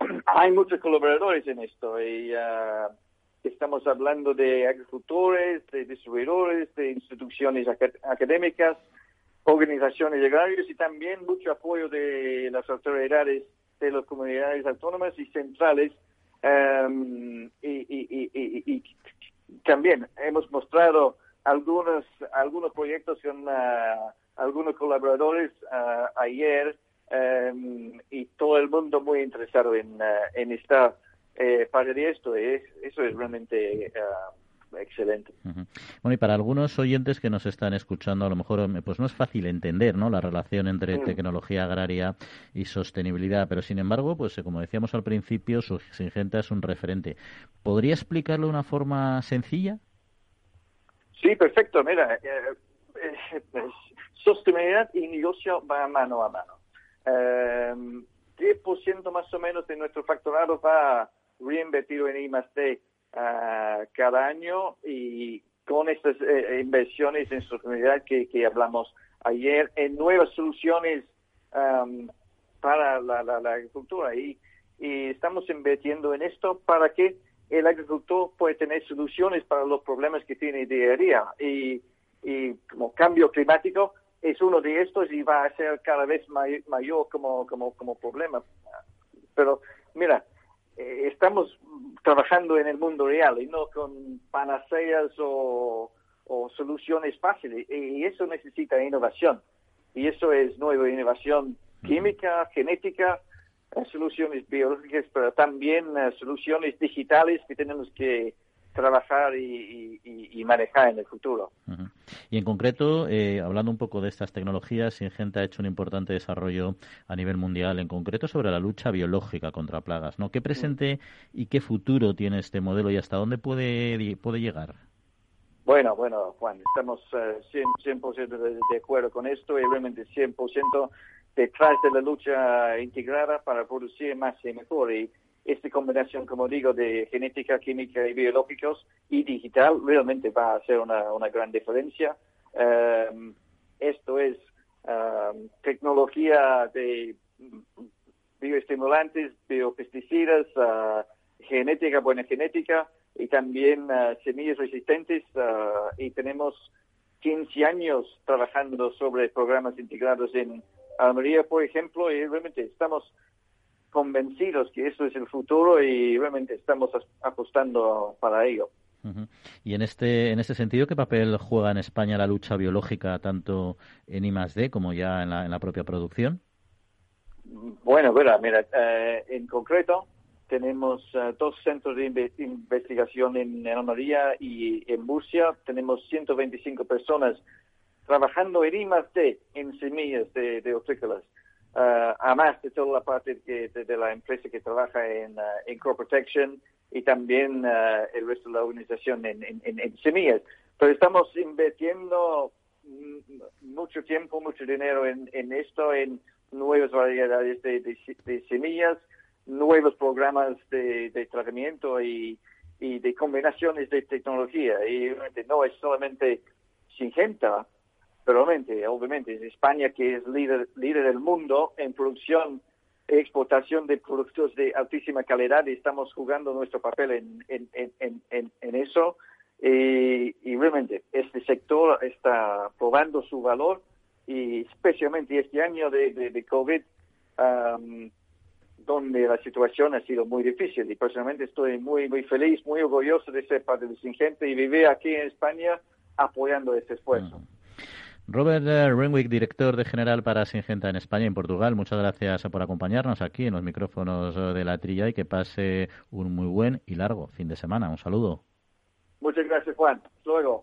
hay muchos colaboradores en esto y uh, estamos hablando de agricultores, de distribuidores, de instituciones académicas, organizaciones agrarias y también mucho apoyo de las autoridades de las comunidades autónomas y centrales. Y, y, y, y, también hemos mostrado algunos, algunos proyectos con uh, algunos colaboradores uh, ayer um, y todo el mundo muy interesado en, uh, en estar eh, parte de esto. Es, eso es realmente excelente. Bueno, y para algunos oyentes que nos están escuchando, a lo mejor pues no es fácil entender ¿no? la relación entre tecnología agraria y sostenibilidad, pero sin embargo, pues eh, como decíamos al principio, su Singenta es un referente. ¿Podría explicarlo de una forma sencilla? Sí, perfecto. Mira, eh, eh, sostenibilidad y negocio van mano a mano. Eh, 10% más o menos de nuestro factorado va reinvertido en I más D uh, cada año y con estas eh, inversiones en sostenibilidad que, que, hablamos ayer, en nuevas soluciones um, para la, la, la agricultura. Y, y estamos invirtiendo en esto para que el agricultor puede tener soluciones para los problemas que tiene día a día. Y, y como cambio climático es uno de estos y va a ser cada vez mayor como, como, como problema. Pero mira, eh, estamos trabajando en el mundo real y no con panaceas o, o soluciones fáciles. Y eso necesita innovación. Y eso es nueva innovación química, genética, soluciones biológicas, pero también soluciones digitales que tenemos que trabajar y, manejar en el futuro. Y en concreto, eh, hablando un poco de estas tecnologías, Singenta ha hecho un importante desarrollo a nivel mundial, en concreto sobre la lucha biológica contra plagas. ¿no? ¿Qué presente y qué futuro tiene este modelo y hasta dónde puede llegar? Bueno, bueno, Juan, estamos 100%, eh, de, acuerdo con esto y realmente 100% detrás de la lucha integrada para producir más y mejor. Y esta combinación, como digo, de genética, química y biológicos y digital realmente va a hacer una, una gran diferencia. Um, esto es um, tecnología de bioestimulantes, biopesticidas, uh, genética, buena genética y también uh, semillas resistentes uh, y tenemos 15 años trabajando sobre programas integrados en Almería, por ejemplo, y realmente estamos convencidos que eso es el futuro y realmente estamos apostando para ello. Y en este, en este sentido, ¿qué papel juega en España la lucha biológica tanto en I+.D. como ya en la, en la propia producción? Bueno, mira, mira eh, en concreto tenemos uh, dos centros de investigación en, Almería y en Murcia. Tenemos 125 personas trabajando en I+.D. en semillas de, de hortícolas. Uh, además de toda la parte de, la empresa que trabaja en, uh, en crop protection y también el resto de la organización en, en, en, semillas. Pero estamos invirtiendo mucho tiempo, mucho dinero en, esto, en nuevas variedades de, semillas, nuevos programas de, tratamiento y, de combinaciones de tecnología. Y no es solamente Singenta, pero obviamente, obviamente es España que es líder, líder del mundo en producción e exportación de productos de altísima calidad estamos jugando nuestro papel en, eso. Y, y, realmente este sector está probando su valor y especialmente este año de, COVID donde la situación ha sido muy difícil y personalmente estoy muy, muy feliz, muy orgulloso de ser parte de Singente y vivir aquí en España apoyando este esfuerzo. Robert eh, Renwick, director de general para Singenta en España y en Portugal, muchas gracias por acompañarnos aquí en los micrófonos de la trilla y que pase un muy buen y largo fin de semana. Un saludo. Muchas gracias, Juan. luego.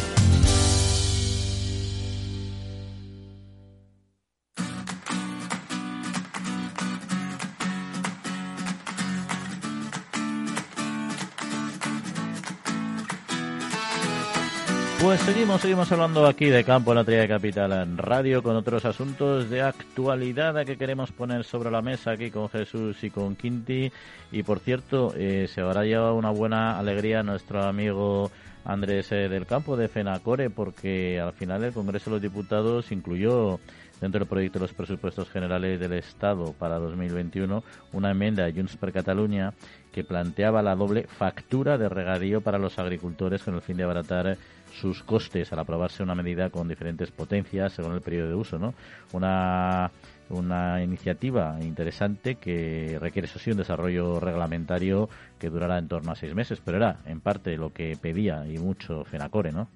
Pues seguimos, seguimos hablando aquí de campo en la Tría Capital en Radio con otros asuntos de actualidad que queremos poner sobre la mesa aquí con Jesús y con Quinti. Y por cierto, eh, se habrá llevado una buena alegría nuestro amigo Andrés eh, del Campo de FENACORE porque al final el Congreso de los Diputados incluyó dentro del proyecto de los presupuestos generales del Estado para 2021 una enmienda de Junts per Cataluña que planteaba la doble factura de regadío para los agricultores con el fin de abaratar sus costes al aprobarse una medida con diferentes potencias según el periodo de uso, ¿no? Una, una iniciativa interesante que requiere, eso sí, un desarrollo reglamentario que durará en torno a seis meses, pero era en parte lo que pedía y mucho FENACORE, ¿no?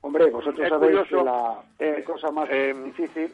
Hombre, vosotros sabéis que la eh, cosa más eh, difícil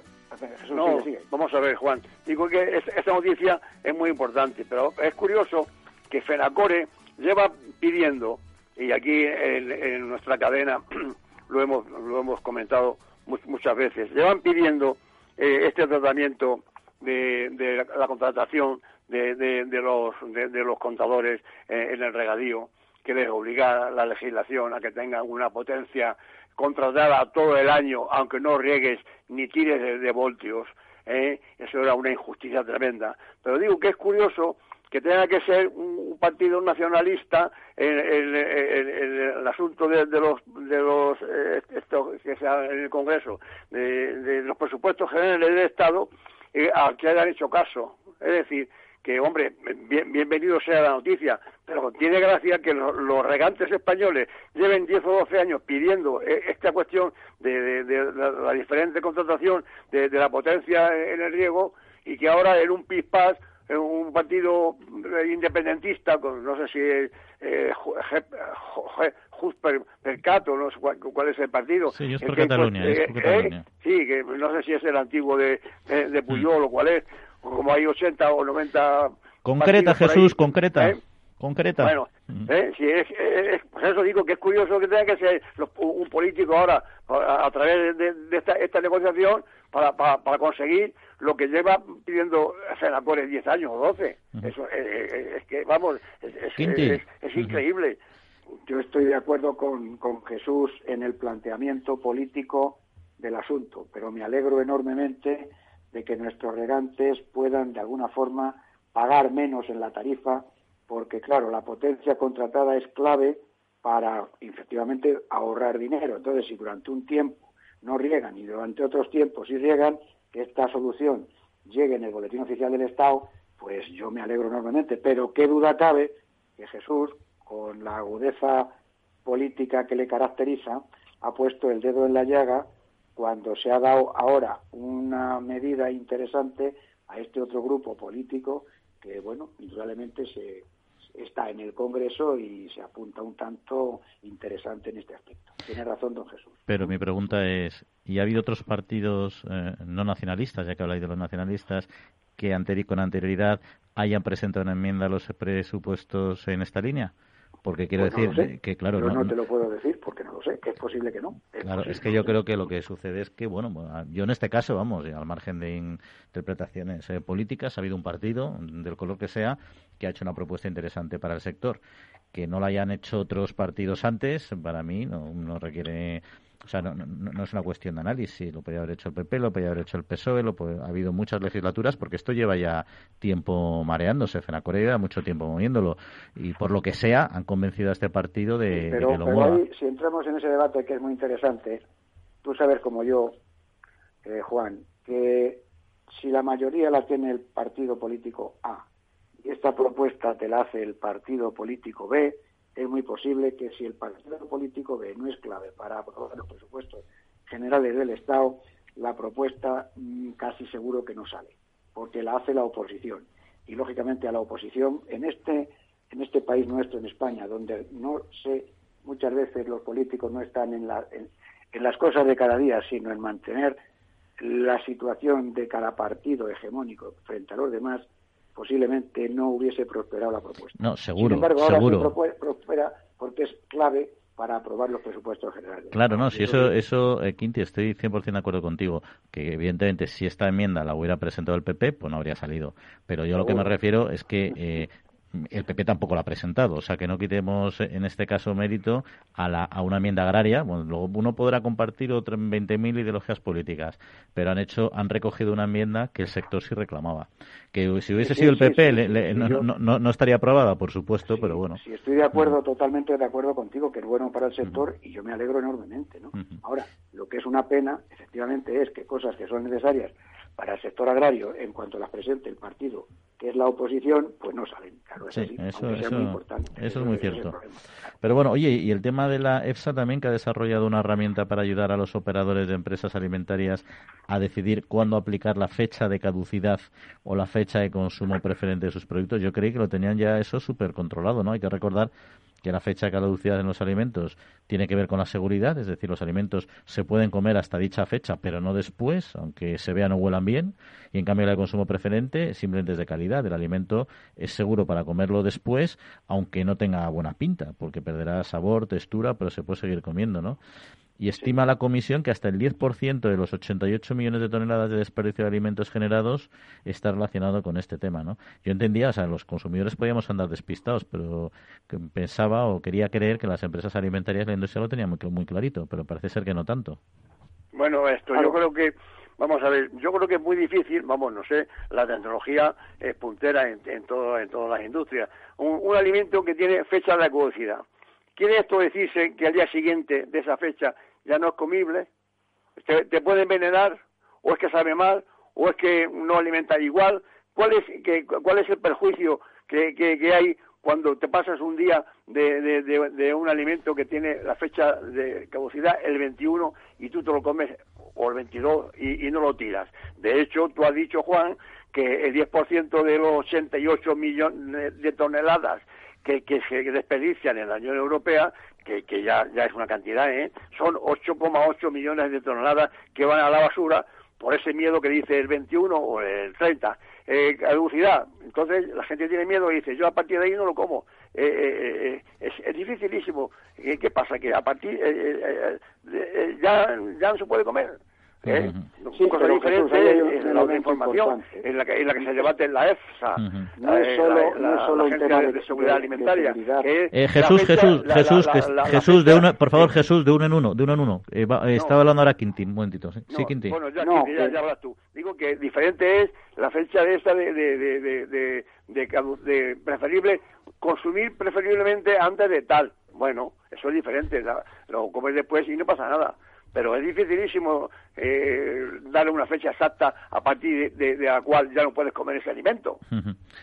no, vamos a ver, Juan. Digo que esta noticia es muy importante, pero es curioso que FENACORE lleva pidiendo y aquí en, nuestra cadena lo hemos, lo hemos comentado muchas veces. Llevan pidiendo eh, este tratamiento de, la, contratación de, de los, de, los contadores eh, en el regadío, que les obliga la legislación a que tengan una potencia contratada todo el año, aunque no riegues ni tires de, voltios. ¿eh? Eso era una injusticia tremenda. Pero digo que es curioso que tenga que ser un, partido nacionalista en, el asunto de, los de los eh, esto que sea en el Congreso de, los presupuestos generales del Estado eh, a que hayan hecho caso. Es decir que hombre bienvenido sea la noticia pero tiene gracia que los, regantes españoles lleven 10 o 12 años pidiendo eh, esta cuestión de, la, diferente contratación de, la potencia en el riego y que ahora en un pispás un partido independentista, no sé si es eh, Percato, no sé cuál, es el partido. Sí, es por Cataluña, eh, eh, sí, que no sé si es el antiguo de, de, Puyol o cuál es, como hay 80 o 90... Concreta, Jesús, concreta. ¿eh? concreta. Bueno, ¿eh? si es, pues eso digo que es curioso que tenga que ser un político ahora a, través de, esta, esta, negociación para, para, conseguir lo que lleva pidiendo senadores 10 años o 12. Eso es, que, vamos, es, es increíble. Yo estoy de acuerdo con, con Jesús en el planteamiento político del asunto, pero me alegro enormemente de que nuestros regantes puedan de alguna forma pagar menos en la tarifa, porque claro, la potencia contratada es clave para efectivamente ahorrar dinero. Entonces, si durante un tiempo no riegan y durante otros tiempos sí riegan, que esta solución llegue en el boletín oficial del Estado, pues yo me alegro enormemente. Pero qué duda cabe que Jesús, con la agudeza política que le caracteriza, ha puesto el dedo en la llaga cuando se ha dado ahora una medida interesante a este otro grupo político que, bueno, indudablemente se, está en el Congreso y se apunta un tanto interesante en este aspecto. Tiene razón don Jesús. Pero mi pregunta es, ¿y ha habido otros partidos eh, no nacionalistas, ya que habláis de los nacionalistas, que con anterioridad hayan presentado una enmienda a los presupuestos en esta línea? Porque quiero pues decir que, claro. no, te lo puedo decir porque no lo sé, que es posible que no. claro, es que yo creo que lo que sucede es que, bueno, yo en este caso, vamos, al margen de interpretaciones eh, políticas, ha habido un partido, del color que sea, que ha hecho una propuesta interesante para el sector. Que no la hayan hecho otros partidos antes, para mí no, no requiere o sea, no, no, es una cuestión de análisis. Lo podría haber hecho el PP, lo podría haber hecho el PSOE, lo ha habido muchas legislaturas, porque esto lleva ya tiempo mareándose. Corea mucho tiempo moviéndolo. Y por lo que sea, han convencido a este partido de, pero, que lo pero Ahí, si entramos en ese debate que es muy interesante, tú sabes como yo, eh, Juan, que si la mayoría la tiene el partido político A y esta propuesta te la hace el partido político B, es muy posible que si el partido político B no es clave para aprobar los presupuestos generales del Estado, la propuesta mm, casi seguro que no sale, porque la hace la oposición. Y lógicamente a la oposición en este en este país nuestro, en España, donde no sé, muchas veces los políticos no están en, la, en las cosas de cada día, sino en mantener la situación de cada partido hegemónico frente a los demás, posiblemente no hubiese prosperado la propuesta. No, seguro. Sin embargo, ahora porque es clave para aprobar los presupuestos generales. Claro, no, si eso, eso eh, Quinti, estoy 100% de acuerdo contigo, que evidentemente si esta enmienda la hubiera presentado el PP, pues no habría salido. Pero yo lo que me refiero es que eh, el PP tampoco lo ha presentado, o sea que no quitemos en este caso mérito a, la, a una enmienda agraria. Bueno, luego uno podrá compartir otras 20.000 ideologías políticas, pero han hecho, han recogido una enmienda que el sector sí reclamaba. Que si hubiese sido el PP no, no, no, estaría aprobada, por supuesto, pero bueno. Sí, estoy de acuerdo, totalmente de acuerdo contigo, que es bueno para el sector y yo me alegro enormemente, ¿no? Ahora, lo que es una pena, efectivamente, es que cosas que son necesarias para el sector agrario, en cuanto las presente el partido que es la oposición, pues no salen. Claro, eso, es muy importante. Eso es muy cierto. Pero bueno, oye, y el tema de la EFSA también, que ha desarrollado una herramienta para ayudar a los operadores de empresas alimentarias a decidir cuándo aplicar la fecha de caducidad o la fecha de consumo preferente de sus productos. Yo creí que lo tenían ya eso súper controlado, ¿no? Hay que recordar que la fecha de caducidad en los alimentos tiene que ver con la seguridad, es decir, los alimentos se pueden comer hasta dicha fecha, pero no después, aunque se vean o huelan bien, y en cambio el consumo preferente simplemente es de calidad. El alimento es seguro para comerlo después, aunque no tenga buena pinta, porque perderá sabor, textura, pero se puede seguir comiendo, ¿no? Y estima la Comisión que hasta el 10% de los 88 millones de toneladas de desperdicio de alimentos generados está relacionado con este tema, ¿no? Yo entendía, o sea, los consumidores podíamos andar despistados, pero pensaba o quería creer que las empresas alimentarias la industria lo tenían muy, muy clarito, pero parece ser que no tanto. Bueno, esto yo creo que Vamos a ver, yo creo que es muy difícil, vamos, no sé, la tecnología es puntera en, en, todo, en todas las industrias. Un, un, alimento que tiene fecha de caducidad. ¿Quiere esto decirse que al día siguiente de esa fecha ya no es comible, te, puede envenenar, o es que sabe mal, o es que no alimenta igual. ¿Cuál es, que, cuál es el perjuicio que, que, hay cuando te pasas un día de, de, de, un alimento que tiene la fecha de caducidad el 21 y tú te lo comes o el 22 y, y no lo tiras? De hecho, tú has dicho, Juan, que el 10% de los 88 millones de toneladas que, que se desperdician en la Unión Europea que, que ya, ya es una cantidad, ¿eh? son 8,8 millones de toneladas que van a la basura por ese miedo que dice el 21 o el 30. eh, caducidad. Entonces la gente tiene miedo y dice, yo a partir de ahí no lo como. Eh, eh, es, es, dificilísimo. ¿Qué, pasa? Que a partir ya, ya no se puede comer. ¿Eh? Sí, cosa diferente es la otra información en la, que, en la que se debate en la EFSA, no es solo, la, no es solo un tema de, seguridad alimentaria. eh, Jesús, Jesús, Jesús, Jesús, de uno, por favor, Jesús, de uno en uno, de uno en uno. Eh, va, eh, estaba hablando ahora Quintín, un momentito. Sí, no, Quintín. Bueno, ya, no, ya, ya, hablas tú. Digo que diferente es la fecha de esta de, de, de, de, de, de, de preferible consumir preferiblemente antes de tal. Bueno, eso es diferente. Lo comes después y no pasa nada pero es dificilísimo eh, darle una fecha exacta a partir de, de, la cual ya no puedes comer ese alimento.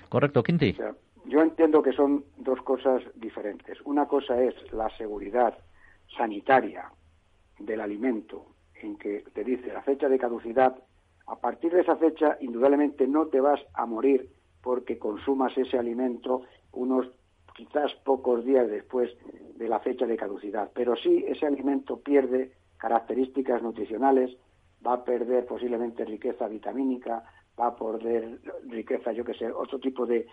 Correcto, Quinti. O sea, yo entiendo que son dos cosas diferentes. Una cosa es la seguridad sanitaria del alimento, en que te dice la fecha de caducidad, a partir de esa fecha indudablemente no te vas a morir porque consumas ese alimento unos quizás pocos días después de la fecha de caducidad, pero sí ese alimento pierde características nutricionales, va a perder posiblemente riqueza vitamínica, va a perder riqueza, yo que sé, otro tipo de,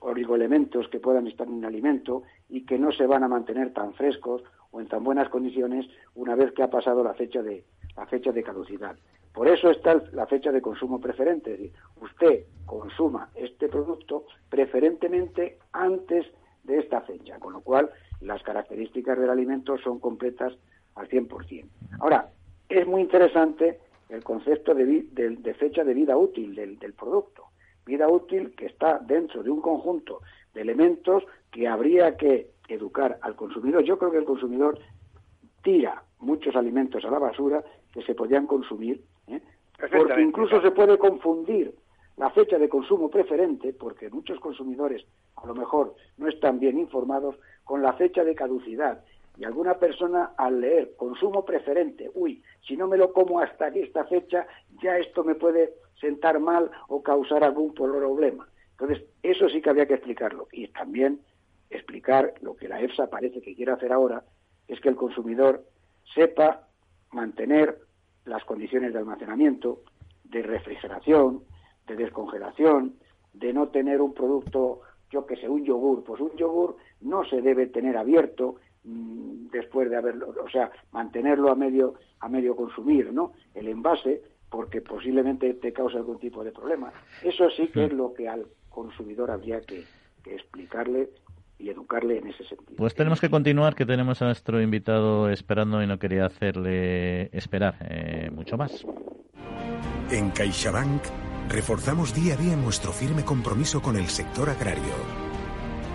oligoelementos que puedan estar en el alimento y que no se van a mantener tan frescos o en tan buenas condiciones una vez que ha pasado la fecha de, la fecha de caducidad. Por eso está la fecha de consumo preferente, es decir, usted consuma este producto preferentemente antes de esta fecha, con lo cual las características del alimento son completas al 100%. Ahora, es muy interesante el concepto de, de, de fecha de vida útil del, del, producto. Vida útil que está dentro de un conjunto de elementos que habría que educar al consumidor. Yo creo que el consumidor tira muchos alimentos a la basura que se podían consumir, ¿eh? porque incluso se puede confundir la fecha de consumo preferente, porque muchos consumidores a lo mejor no están bien informados, con la fecha de caducidad. Y alguna persona al leer consumo preferente, uy, si no me lo como hasta esta fecha, ya esto me puede sentar mal o causar algún problema. Entonces, eso sí que había que explicarlo. Y también explicar lo que la EFSA parece que quiere hacer ahora, es que el consumidor sepa mantener las condiciones de almacenamiento, de refrigeración, de descongelación, de no tener un producto, yo que sé, un yogur. Pues un yogur no se debe tener abierto después de haberlo, o sea, mantenerlo a medio a medio consumir, ¿no? El envase porque posiblemente te cause algún tipo de problema. Eso sí que es lo que al consumidor habría que, que explicarle y educarle en ese sentido. Pues tenemos que continuar, que tenemos a nuestro invitado esperando y no quería hacerle esperar eh, mucho más. En CaixaBank reforzamos día a día nuestro firme compromiso con el sector agrario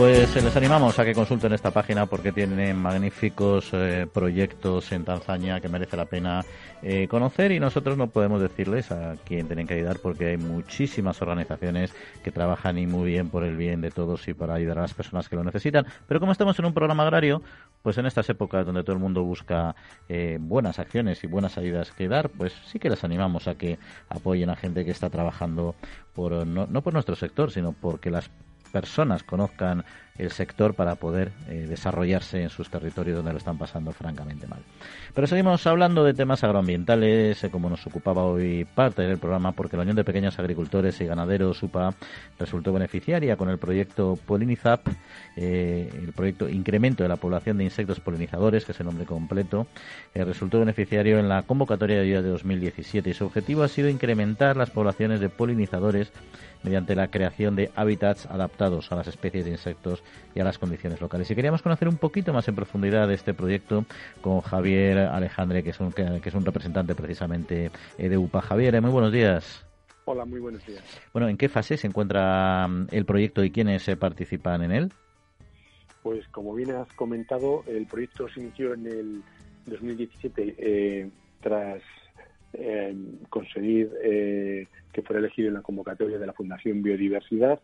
Pues les animamos a que consulten esta página porque tienen magníficos eh, proyectos en Tanzania que merece la pena eh, conocer y nosotros no podemos decirles a quién tienen que ayudar porque hay muchísimas organizaciones que trabajan y muy bien por el bien de todos y para ayudar a las personas que lo necesitan. Pero como estamos en un programa agrario, pues en estas épocas donde todo el mundo busca eh, buenas acciones y buenas ayudas que dar, pues sí que les animamos a que apoyen a gente que está trabajando por no por nuestro sector, sino porque las personas conozcan el sector para poder eh, desarrollarse en sus territorios donde lo están pasando francamente mal. Pero seguimos hablando de temas agroambientales, eh, como nos ocupaba hoy parte del programa, porque la Unión de Pequeños Agricultores y Ganaderos, UPA, resultó beneficiaria con el proyecto Polinizap, eh, el proyecto Incremento de la Población de Insectos Polinizadores, que es el nombre completo, resultó beneficiario en la convocatoria de ayuda de 2017 y su objetivo ha sido incrementar las poblaciones de polinizadores mediante la creación de hábitats adaptados a las especies de insectos y a las condiciones locales. Y queríamos conocer un poquito más en profundidad de este proyecto con Javier Alejandre, que es un, que es un representante precisamente eh, de UPA. Javier, muy buenos días. Hola, muy buenos días. Bueno, ¿en qué fase se encuentra mm, el proyecto y quiénes participan en él? Pues como bien has comentado, el proyecto se inició en el 2017 eh, tras eh, conseguir eh, que fuera elegido en la convocatoria de la Fundación Biodiversidad.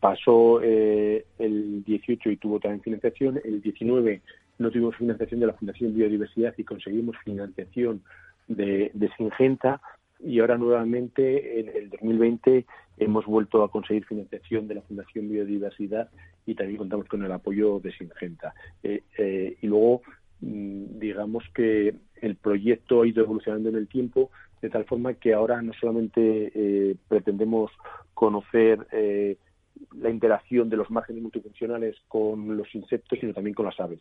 Pasó el 18 y tuvo también financiación. El 19 no tuvimos financiación de la Fundación Biodiversidad y conseguimos financiación de, de Singenta y ahora nuevamente en el 2020 hemos vuelto a conseguir financiación de la Fundación Biodiversidad y también contamos con el apoyo de Singenta. Eh, eh, y luego, digamos que el proyecto ha ido evolucionando en el tiempo de tal forma que ahora no solamente eh, pretendemos conocer la interacción de los márgenes multifuncionales con los insectos, sino también con las aves.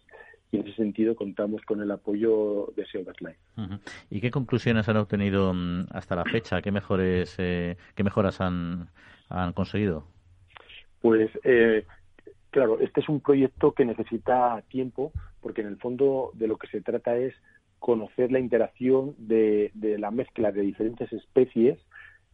Y en ese sentido contamos con el apoyo de SEO ¿Y qué conclusiones han obtenido mm, hasta la fecha? ¿Qué mejores, eh, qué mejoras han, han conseguido? Pues eh, claro, este es un proyecto que necesita tiempo, porque en el fondo de lo que se trata es conocer la interacción de, de la mezcla de diferentes especies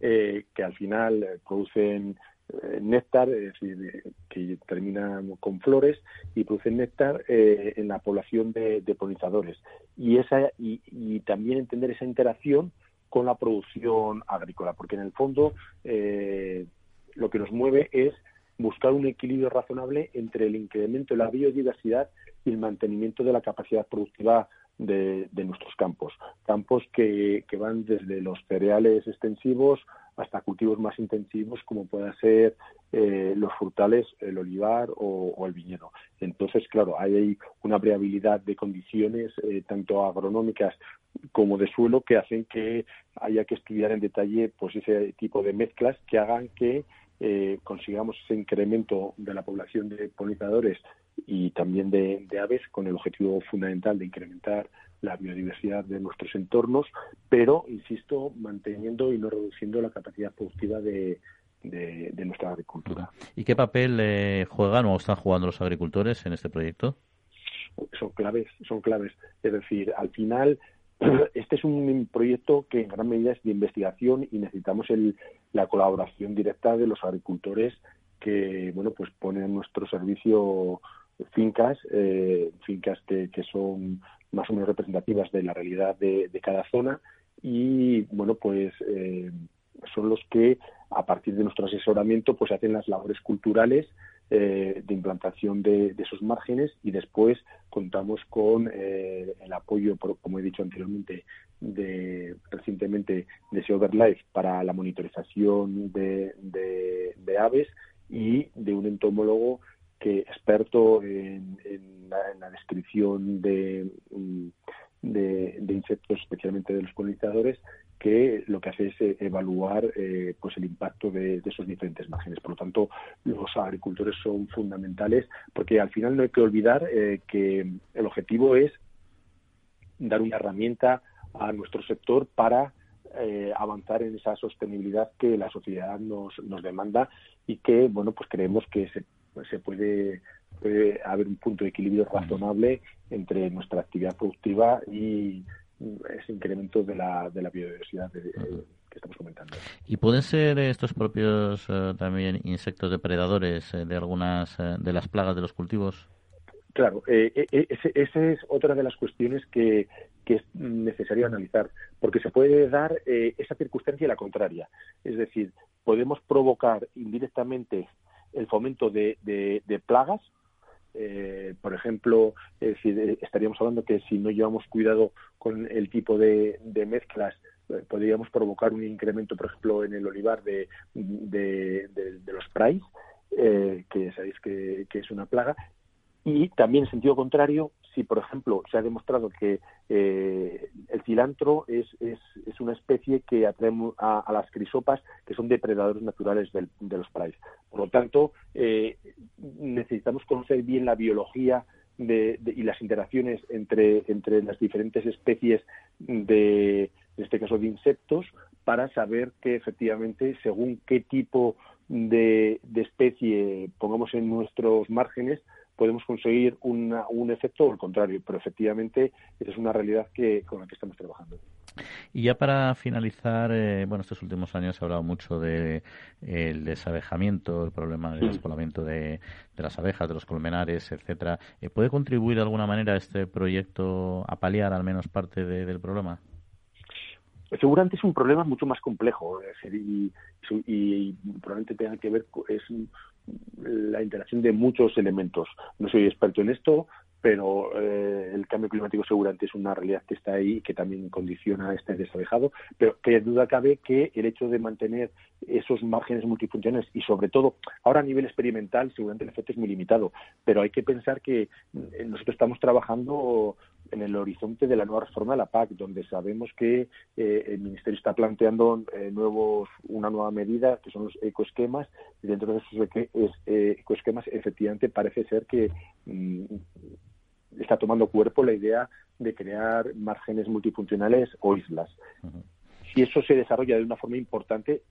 eh, que al final producen eh, néctar, es decir, que termina con flores y producen néctar eh, en la población de, polinizadores. Y, esa, y, también entender esa interacción con la producción agrícola, porque en el fondo eh, lo que nos mueve es buscar un equilibrio razonable entre el incremento de la biodiversidad y el mantenimiento de la capacidad productiva de, nuestros campos. Campos que, van desde los cereales extensivos hasta cultivos más intensivos como puedan ser eh, los frutales, el olivar o, el viñedo. Entonces, claro, hay una variabilidad de condiciones, eh, tanto agronómicas como de suelo, que hacen que haya que estudiar en detalle pues ese tipo de mezclas que hagan que eh, consigamos ese incremento de la población de polinizadores y también de, aves con el objetivo fundamental de incrementar la biodiversidad de nuestros entornos, pero, insisto, manteniendo y no reduciendo la capacidad productiva de, de, nuestra agricultura. ¿Y qué papel eh, juegan o están jugando los agricultores en este proyecto? Son claves, son claves. Es decir, al final, este es un proyecto que en gran medida es de investigación y necesitamos el, la colaboración directa de los agricultores que, bueno, pues ponen a nuestro servicio fincas, eh, fincas que, son más o menos representativas de la realidad de, cada zona y bueno pues eh, son los que a partir de nuestro asesoramiento pues hacen las labores culturales eh, de implantación de, esos márgenes y después contamos con el apoyo como he dicho anteriormente de recientemente de Seoverlife para la monitorización de, de aves y de un entomólogo que experto en, la, descripción mm, de, de, insectos, especialmente de los polinizadores, que lo que hace es eh, evaluar eh, pues el impacto de, esos diferentes márgenes. Por lo tanto, los agricultores son fundamentales porque al final no hay que olvidar eh, que el objetivo es dar una herramienta a nuestro sector para avanzar en esa sostenibilidad que la sociedad nos, nos demanda y que bueno pues creemos que se se puede, haber un punto de equilibrio razonable entre nuestra actividad productiva y ese incremento de la, de la biodiversidad que estamos comentando. ¿Y pueden ser estos propios eh, también insectos depredadores eh, de algunas eh, de las plagas de los cultivos? Claro, esa es otra de las cuestiones que, que, es necesario analizar, porque se puede dar esa circunstancia y la contraria. Es decir, podemos provocar indirectamente el fomento de, de, plagas. Eh, por ejemplo, eh, estaríamos hablando que si no llevamos cuidado con el tipo de, mezclas, eh, podríamos provocar un incremento, por ejemplo, en el olivar de, de, los price, que sabéis que, que, es una plaga. Y también en sentido contrario, si, por ejemplo, se ha demostrado que eh, el cilantro es, una especie que atrae a, las crisopas, que son depredadores naturales de los praes. Por lo tanto, eh, necesitamos conocer bien la biología y las interacciones entre las diferentes especies de, en este caso, de insectos, para saber que efectivamente, según qué tipo de, especie pongamos en nuestros márgenes, podemos conseguir un efecto o el contrario. Pero efectivamente, esa es una realidad que, con la que estamos trabajando. Y ya para finalizar, eh, bueno, estos últimos años se ha hablado mucho de el desabejamiento, el problema del despoblamiento de, las abejas, de los colmenares, etcétera. Eh, ¿Puede contribuir de alguna manera este proyecto a paliar al menos parte del problema? Seguramente es un problema mucho más complejo y, y, probablemente tenga que ver es la interacción de muchos elementos. No soy experto en esto, pero eh, el cambio climático seguramente es una realidad que está ahí y que también condiciona este desabejado, pero que duda cabe que el hecho de mantener esos márgenes multifuncionales y sobre todo ahora a nivel experimental seguramente el efecto es muy limitado, pero hay que pensar que eh, nosotros estamos trabajando en el horizonte de la nueva reforma de la PAC, donde sabemos que eh, el Ministerio está planteando nuevos, una nueva medida, que son los ecoesquemas, y dentro de esos ecoesquemas efectivamente parece ser que mm, está tomando cuerpo la idea de crear márgenes multifuncionales o islas. Si eso se desarrolla de una forma importante,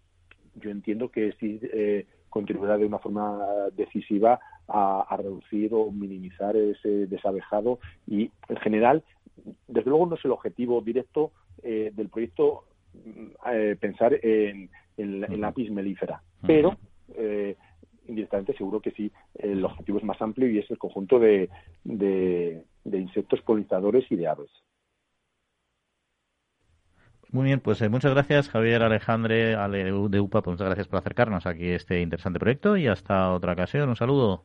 yo entiendo que sí eh, contribuirá de una forma decisiva a, reducir o minimizar ese desabejado y, en general, desde luego no es el objetivo directo eh, del proyecto mm, eh, pensar en, la apis melífera, pero indirectamente seguro que sí, el objetivo es más amplio y es el conjunto de, de, insectos polinizadores y de aves. Muy bien, pues eh, muchas gracias Javier Alejandre Ale de UPA, pues muchas gracias por acercarnos aquí a este interesante proyecto y hasta otra ocasión. Un saludo.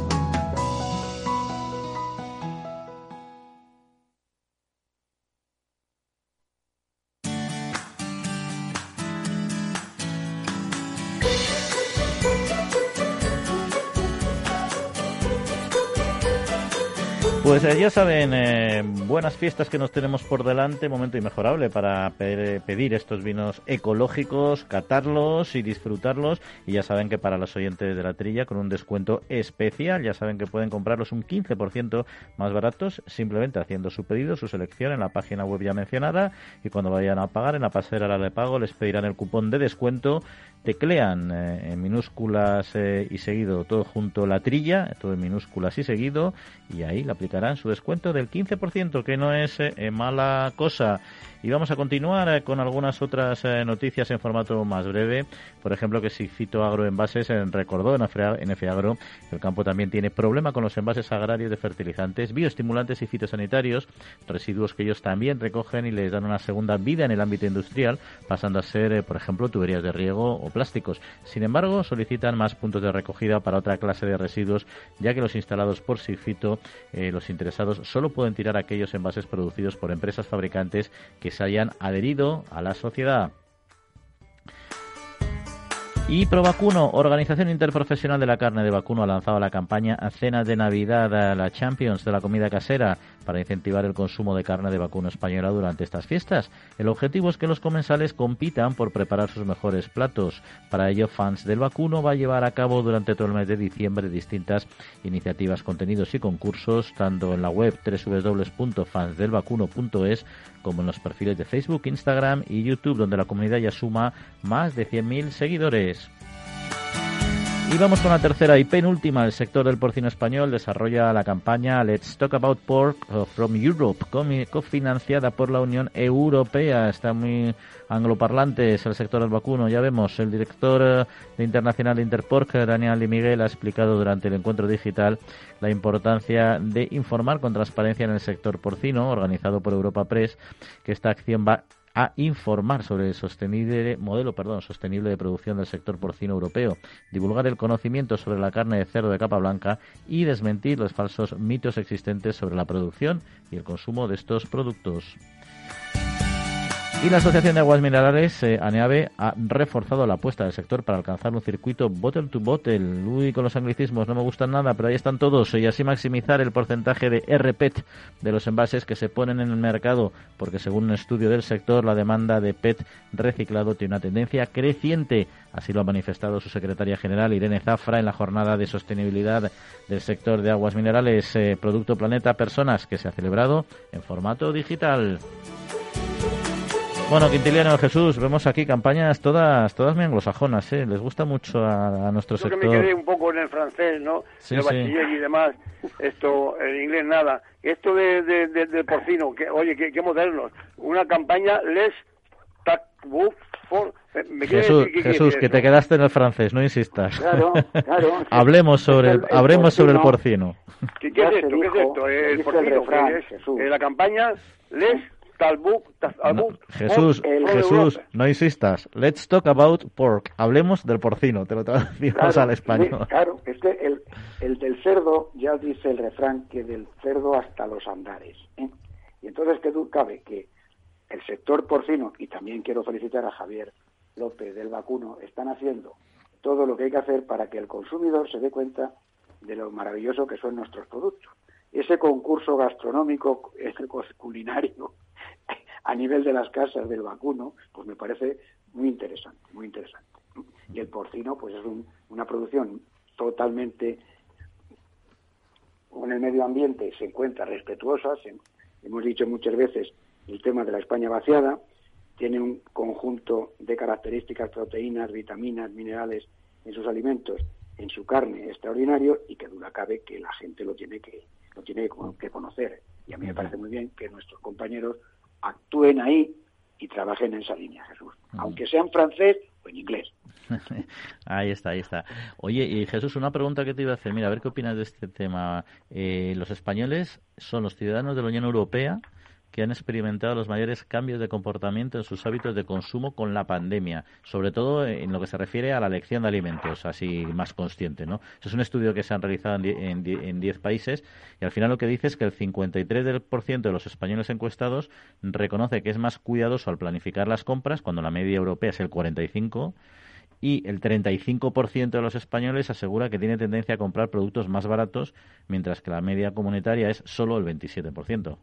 Pues eh, ya saben, eh, buenas fiestas que nos tenemos por delante, momento inmejorable para pedir estos vinos ecológicos, catarlos y disfrutarlos. Y ya saben que para los oyentes de la trilla, con un descuento especial, ya saben que pueden comprarlos un 15% más baratos, simplemente haciendo su pedido, su selección en la página web ya mencionada. Y cuando vayan a pagar en la pasarela de pago, les pedirán el cupón de descuento teclean eh, en minúsculas eh, y seguido todo junto la trilla, todo en minúsculas y seguido, y ahí le aplicarán su descuento del 15%, que no es eh, mala cosa. Y vamos a continuar con algunas otras noticias en formato más breve. Por ejemplo, que si Fito Agro Envases recordó en Agro el campo también tiene problema con los envases agrarios de fertilizantes, bioestimulantes y fitosanitarios, residuos que ellos también recogen y les dan una segunda vida en el ámbito industrial, pasando a ser, por ejemplo, tuberías de riego o plásticos. Sin embargo, solicitan más puntos de recogida para otra clase de residuos, ya que los instalados por Sifito, los interesados, solo pueden tirar aquellos envases producidos por empresas fabricantes que se hayan adherido a la sociedad. Y Provacuno, Organización Interprofesional de la Carne de Vacuno, ha lanzado la campaña Cena de Navidad a la Champions de la comida casera para incentivar el consumo de carne de vacuno española durante estas fiestas. El objetivo es que los comensales compitan por preparar sus mejores platos. Para ello, Fans del Vacuno va a llevar a cabo durante todo el mes de diciembre distintas iniciativas, contenidos y concursos, tanto en la web www.fansdelvacuno.es como en los perfiles de Facebook, Instagram y YouTube, donde la comunidad ya suma más de 100.000 seguidores. Y vamos con la tercera y penúltima. El sector del porcino español desarrolla la campaña Let's Talk About Pork from Europe, cofinanciada por la Unión Europea. Está muy angloparlante, es el sector del vacuno. Ya vemos, el director eh, de Internacional Interpork, Daniel y Miguel, ha explicado durante el encuentro digital la importancia de informar con transparencia en el sector porcino, organizado por Europa Press, que esta acción va a informar sobre el sostenible modelo perdón, sostenible de producción del sector porcino europeo, divulgar el conocimiento sobre la carne de cerdo de capa blanca y desmentir los falsos mitos existentes sobre la producción y el consumo de estos productos. Y la Asociación de Aguas Minerales, eh, ha reforzado la apuesta del sector para alcanzar un circuito bottle to bottle. Uy, con los anglicismos no me gustan nada, pero ahí están todos. Y así maximizar el porcentaje de RPET de los envases que se ponen en el mercado, porque según un estudio del sector, la demanda de PET reciclado tiene una tendencia creciente. Así lo ha manifestado su secretaria general, Irene Zafra, en la jornada de sostenibilidad del sector de aguas minerales eh, Producto Planeta Personas, que se ha celebrado en formato digital. Bueno, Quintiliano Jesús, vemos aquí campañas todas todas muy anglosajonas, ¿eh? Les gusta mucho a, nuestro Yo sector. que me quedé un poco en el francés, ¿no? Sí, el sí. bachiller y demás, esto, el inglés nada. Esto de, de, de- del porcino, que, oye, qué, qué modernos. Una campaña les tac book for... ¿Me quiere Jesús, decir Jesús, que te quedaste en el francés, no insistas. Claro, claro. hablemos sobre el, El- el hablemos sobre el porcino. porcino. ¿Qué, es esto? ¿Qué es esto? ya El el porcino, refrán, que es Jesús. eh, la campaña les No, talbook Jesús, Jesús, no insistas. Let's talk about pork. Hablemos del porcino. Te lo traducimos Claro, al español. sí, claro, es que el, el del cerdo, ya dice el refrán, que del cerdo hasta los andares. ¿eh? Y entonces, que du- cabe que el sector porcino, y también quiero felicitar a Javier López del vacuno, están haciendo todo lo que hay que hacer para que el consumidor se dé cuenta de lo maravilloso que son nuestros productos. Ese concurso gastronómico, ese culinario, a nivel de las casas del vacuno, pues me parece muy interesante, muy interesante. Y el porcino, pues es un- una producción totalmente con el medio ambiente, se encuentra respetuosa, se- hemos dicho muchas veces el tema de la España vaciada, tiene un conjunto de características, proteínas, vitaminas, minerales en sus alimentos, en su carne extraordinario y que duda cabe que la gente lo tiene que lo tiene que- que conocer. Y a mí me parece muy bien que nuestros compañeros actúen ahí y trabajen en esa línea, Jesús. Aunque sea en francés o en inglés. Ahí está, ahí está. Oye, y Jesús, una pregunta que te iba a hacer. Mira, a ver qué opinas de este tema. Eh, los españoles son los ciudadanos de la Unión Europea que han experimentado los mayores cambios de comportamiento en sus hábitos de consumo con la pandemia, sobre todo en lo que se refiere a la elección de alimentos, así más consciente, ¿no? Es un estudio que se han realizado en 10 países y al final lo que dice es que el 53% de los españoles encuestados reconoce que es más cuidadoso al planificar las compras, cuando la media europea es el 45%, y el 35% de los españoles asegura que tiene tendencia a comprar productos más baratos, mientras que la media comunitaria es solo el 27%.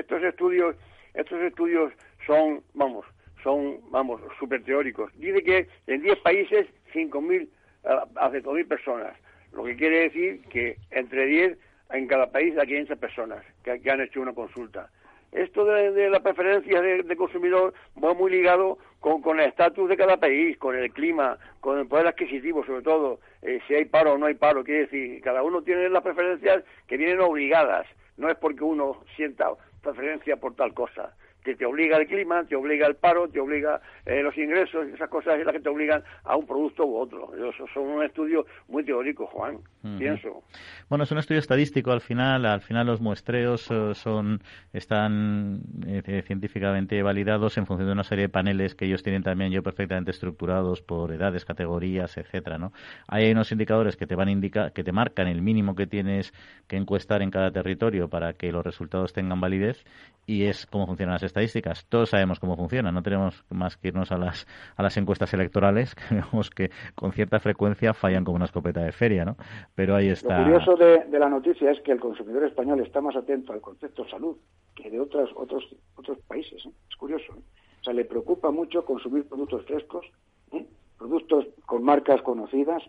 Estos estudios estos estudios son vamos son vamos súper teóricos. Dice que en 10 países 5.000 a a 5.000 personas. Lo que quiere decir que entre 10 en cada país hay 500 personas que, que han hecho una consulta. Esto de, de la preferencia de, consumidor va muy ligado con, con el estatus de cada país, con el clima, con el poder adquisitivo sobre todo, eh, si hay paro o no hay paro, quiere decir, cada uno tiene las preferencias que vienen obligadas, no es porque uno sienta preferencia por tal cosa, que te obliga el clima, te obliga el paro, te obliga eh, los ingresos, esas cosas es las que te obligan a un producto u otro. Eso son un estudio muy teórico, Juan, pienso. Bueno, es un estudio estadístico al final. Al final los muestreos eh, son están eh, científicamente validados en función de una serie de paneles que ellos tienen también yo perfectamente estructurados por edades, categorías, etcétera, ¿no? Hay unos indicadores que te van a indicar, que te marcan el mínimo que tienes que encuestar en cada territorio para que los resultados tengan validez y es cómo funcionan las estadísticas. Todos sabemos cómo funcionan, no tenemos más que irnos a las a las encuestas electorales que vemos que con cierta frecuencia fallan como una escopeta de feria, ¿no? Pero ahí está. Lo curioso de, de la noticia es que el consumidor español está más atento al concepto salud que de otros otros otros países. ¿eh? Es curioso. ¿eh? O sea, le preocupa mucho consumir productos frescos, ¿eh? productos con marcas conocidas,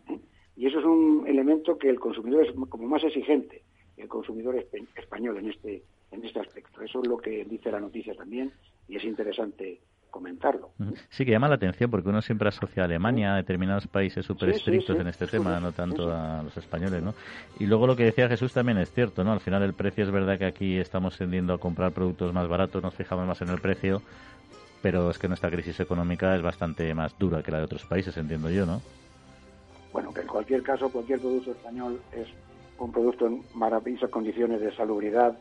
y eso es un elemento que el consumidor es como más exigente, el consumidor español en este en este aspecto. Eso es lo que dice la noticia también y es interesante comentarlo. Sí, que llama la atención porque uno siempre asocia a Alemania, a determinados países súper Sí, sí, estrictos sí. en este tema, no tanto a los españoles, ¿no? Y luego lo que decía Jesús también es cierto, ¿no? Al final el precio es verdad que aquí estamos tendiendo a comprar productos más baratos, nos fijamos más en el precio, pero es que nuestra crisis económica es bastante más dura que la de otros países, entiendo yo, ¿no? Bueno, que en cualquier caso, cualquier producto español es un producto en maravillosas condiciones de salubridad,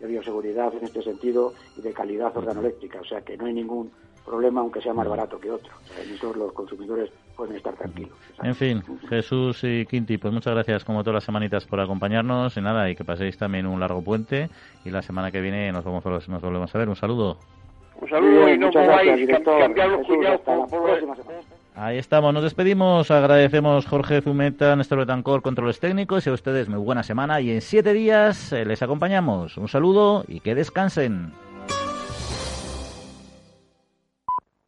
de bioseguridad en este sentido y de calidad organoléctrica. O sea que no hay ningún problema, aunque sea más barato que otro. O sea, en eso los consumidores pueden estar tranquilos. En fin, Jesús y Quinti, pues muchas gracias como todas las semanitas por acompañarnos y nada, y que paséis también un largo puente y la semana que viene nos, vamos, nos volvemos a ver. Un saludo. Un saludo y no podáis cambiar los cuñados hasta la por, por próxima semana. Ahí estamos, nos despedimos, agradecemos Jorge Zumeta, Néstor Betancor, controles técnicos y a ustedes muy buena semana y en siete días eh, les acompañamos. Un saludo y que descansen.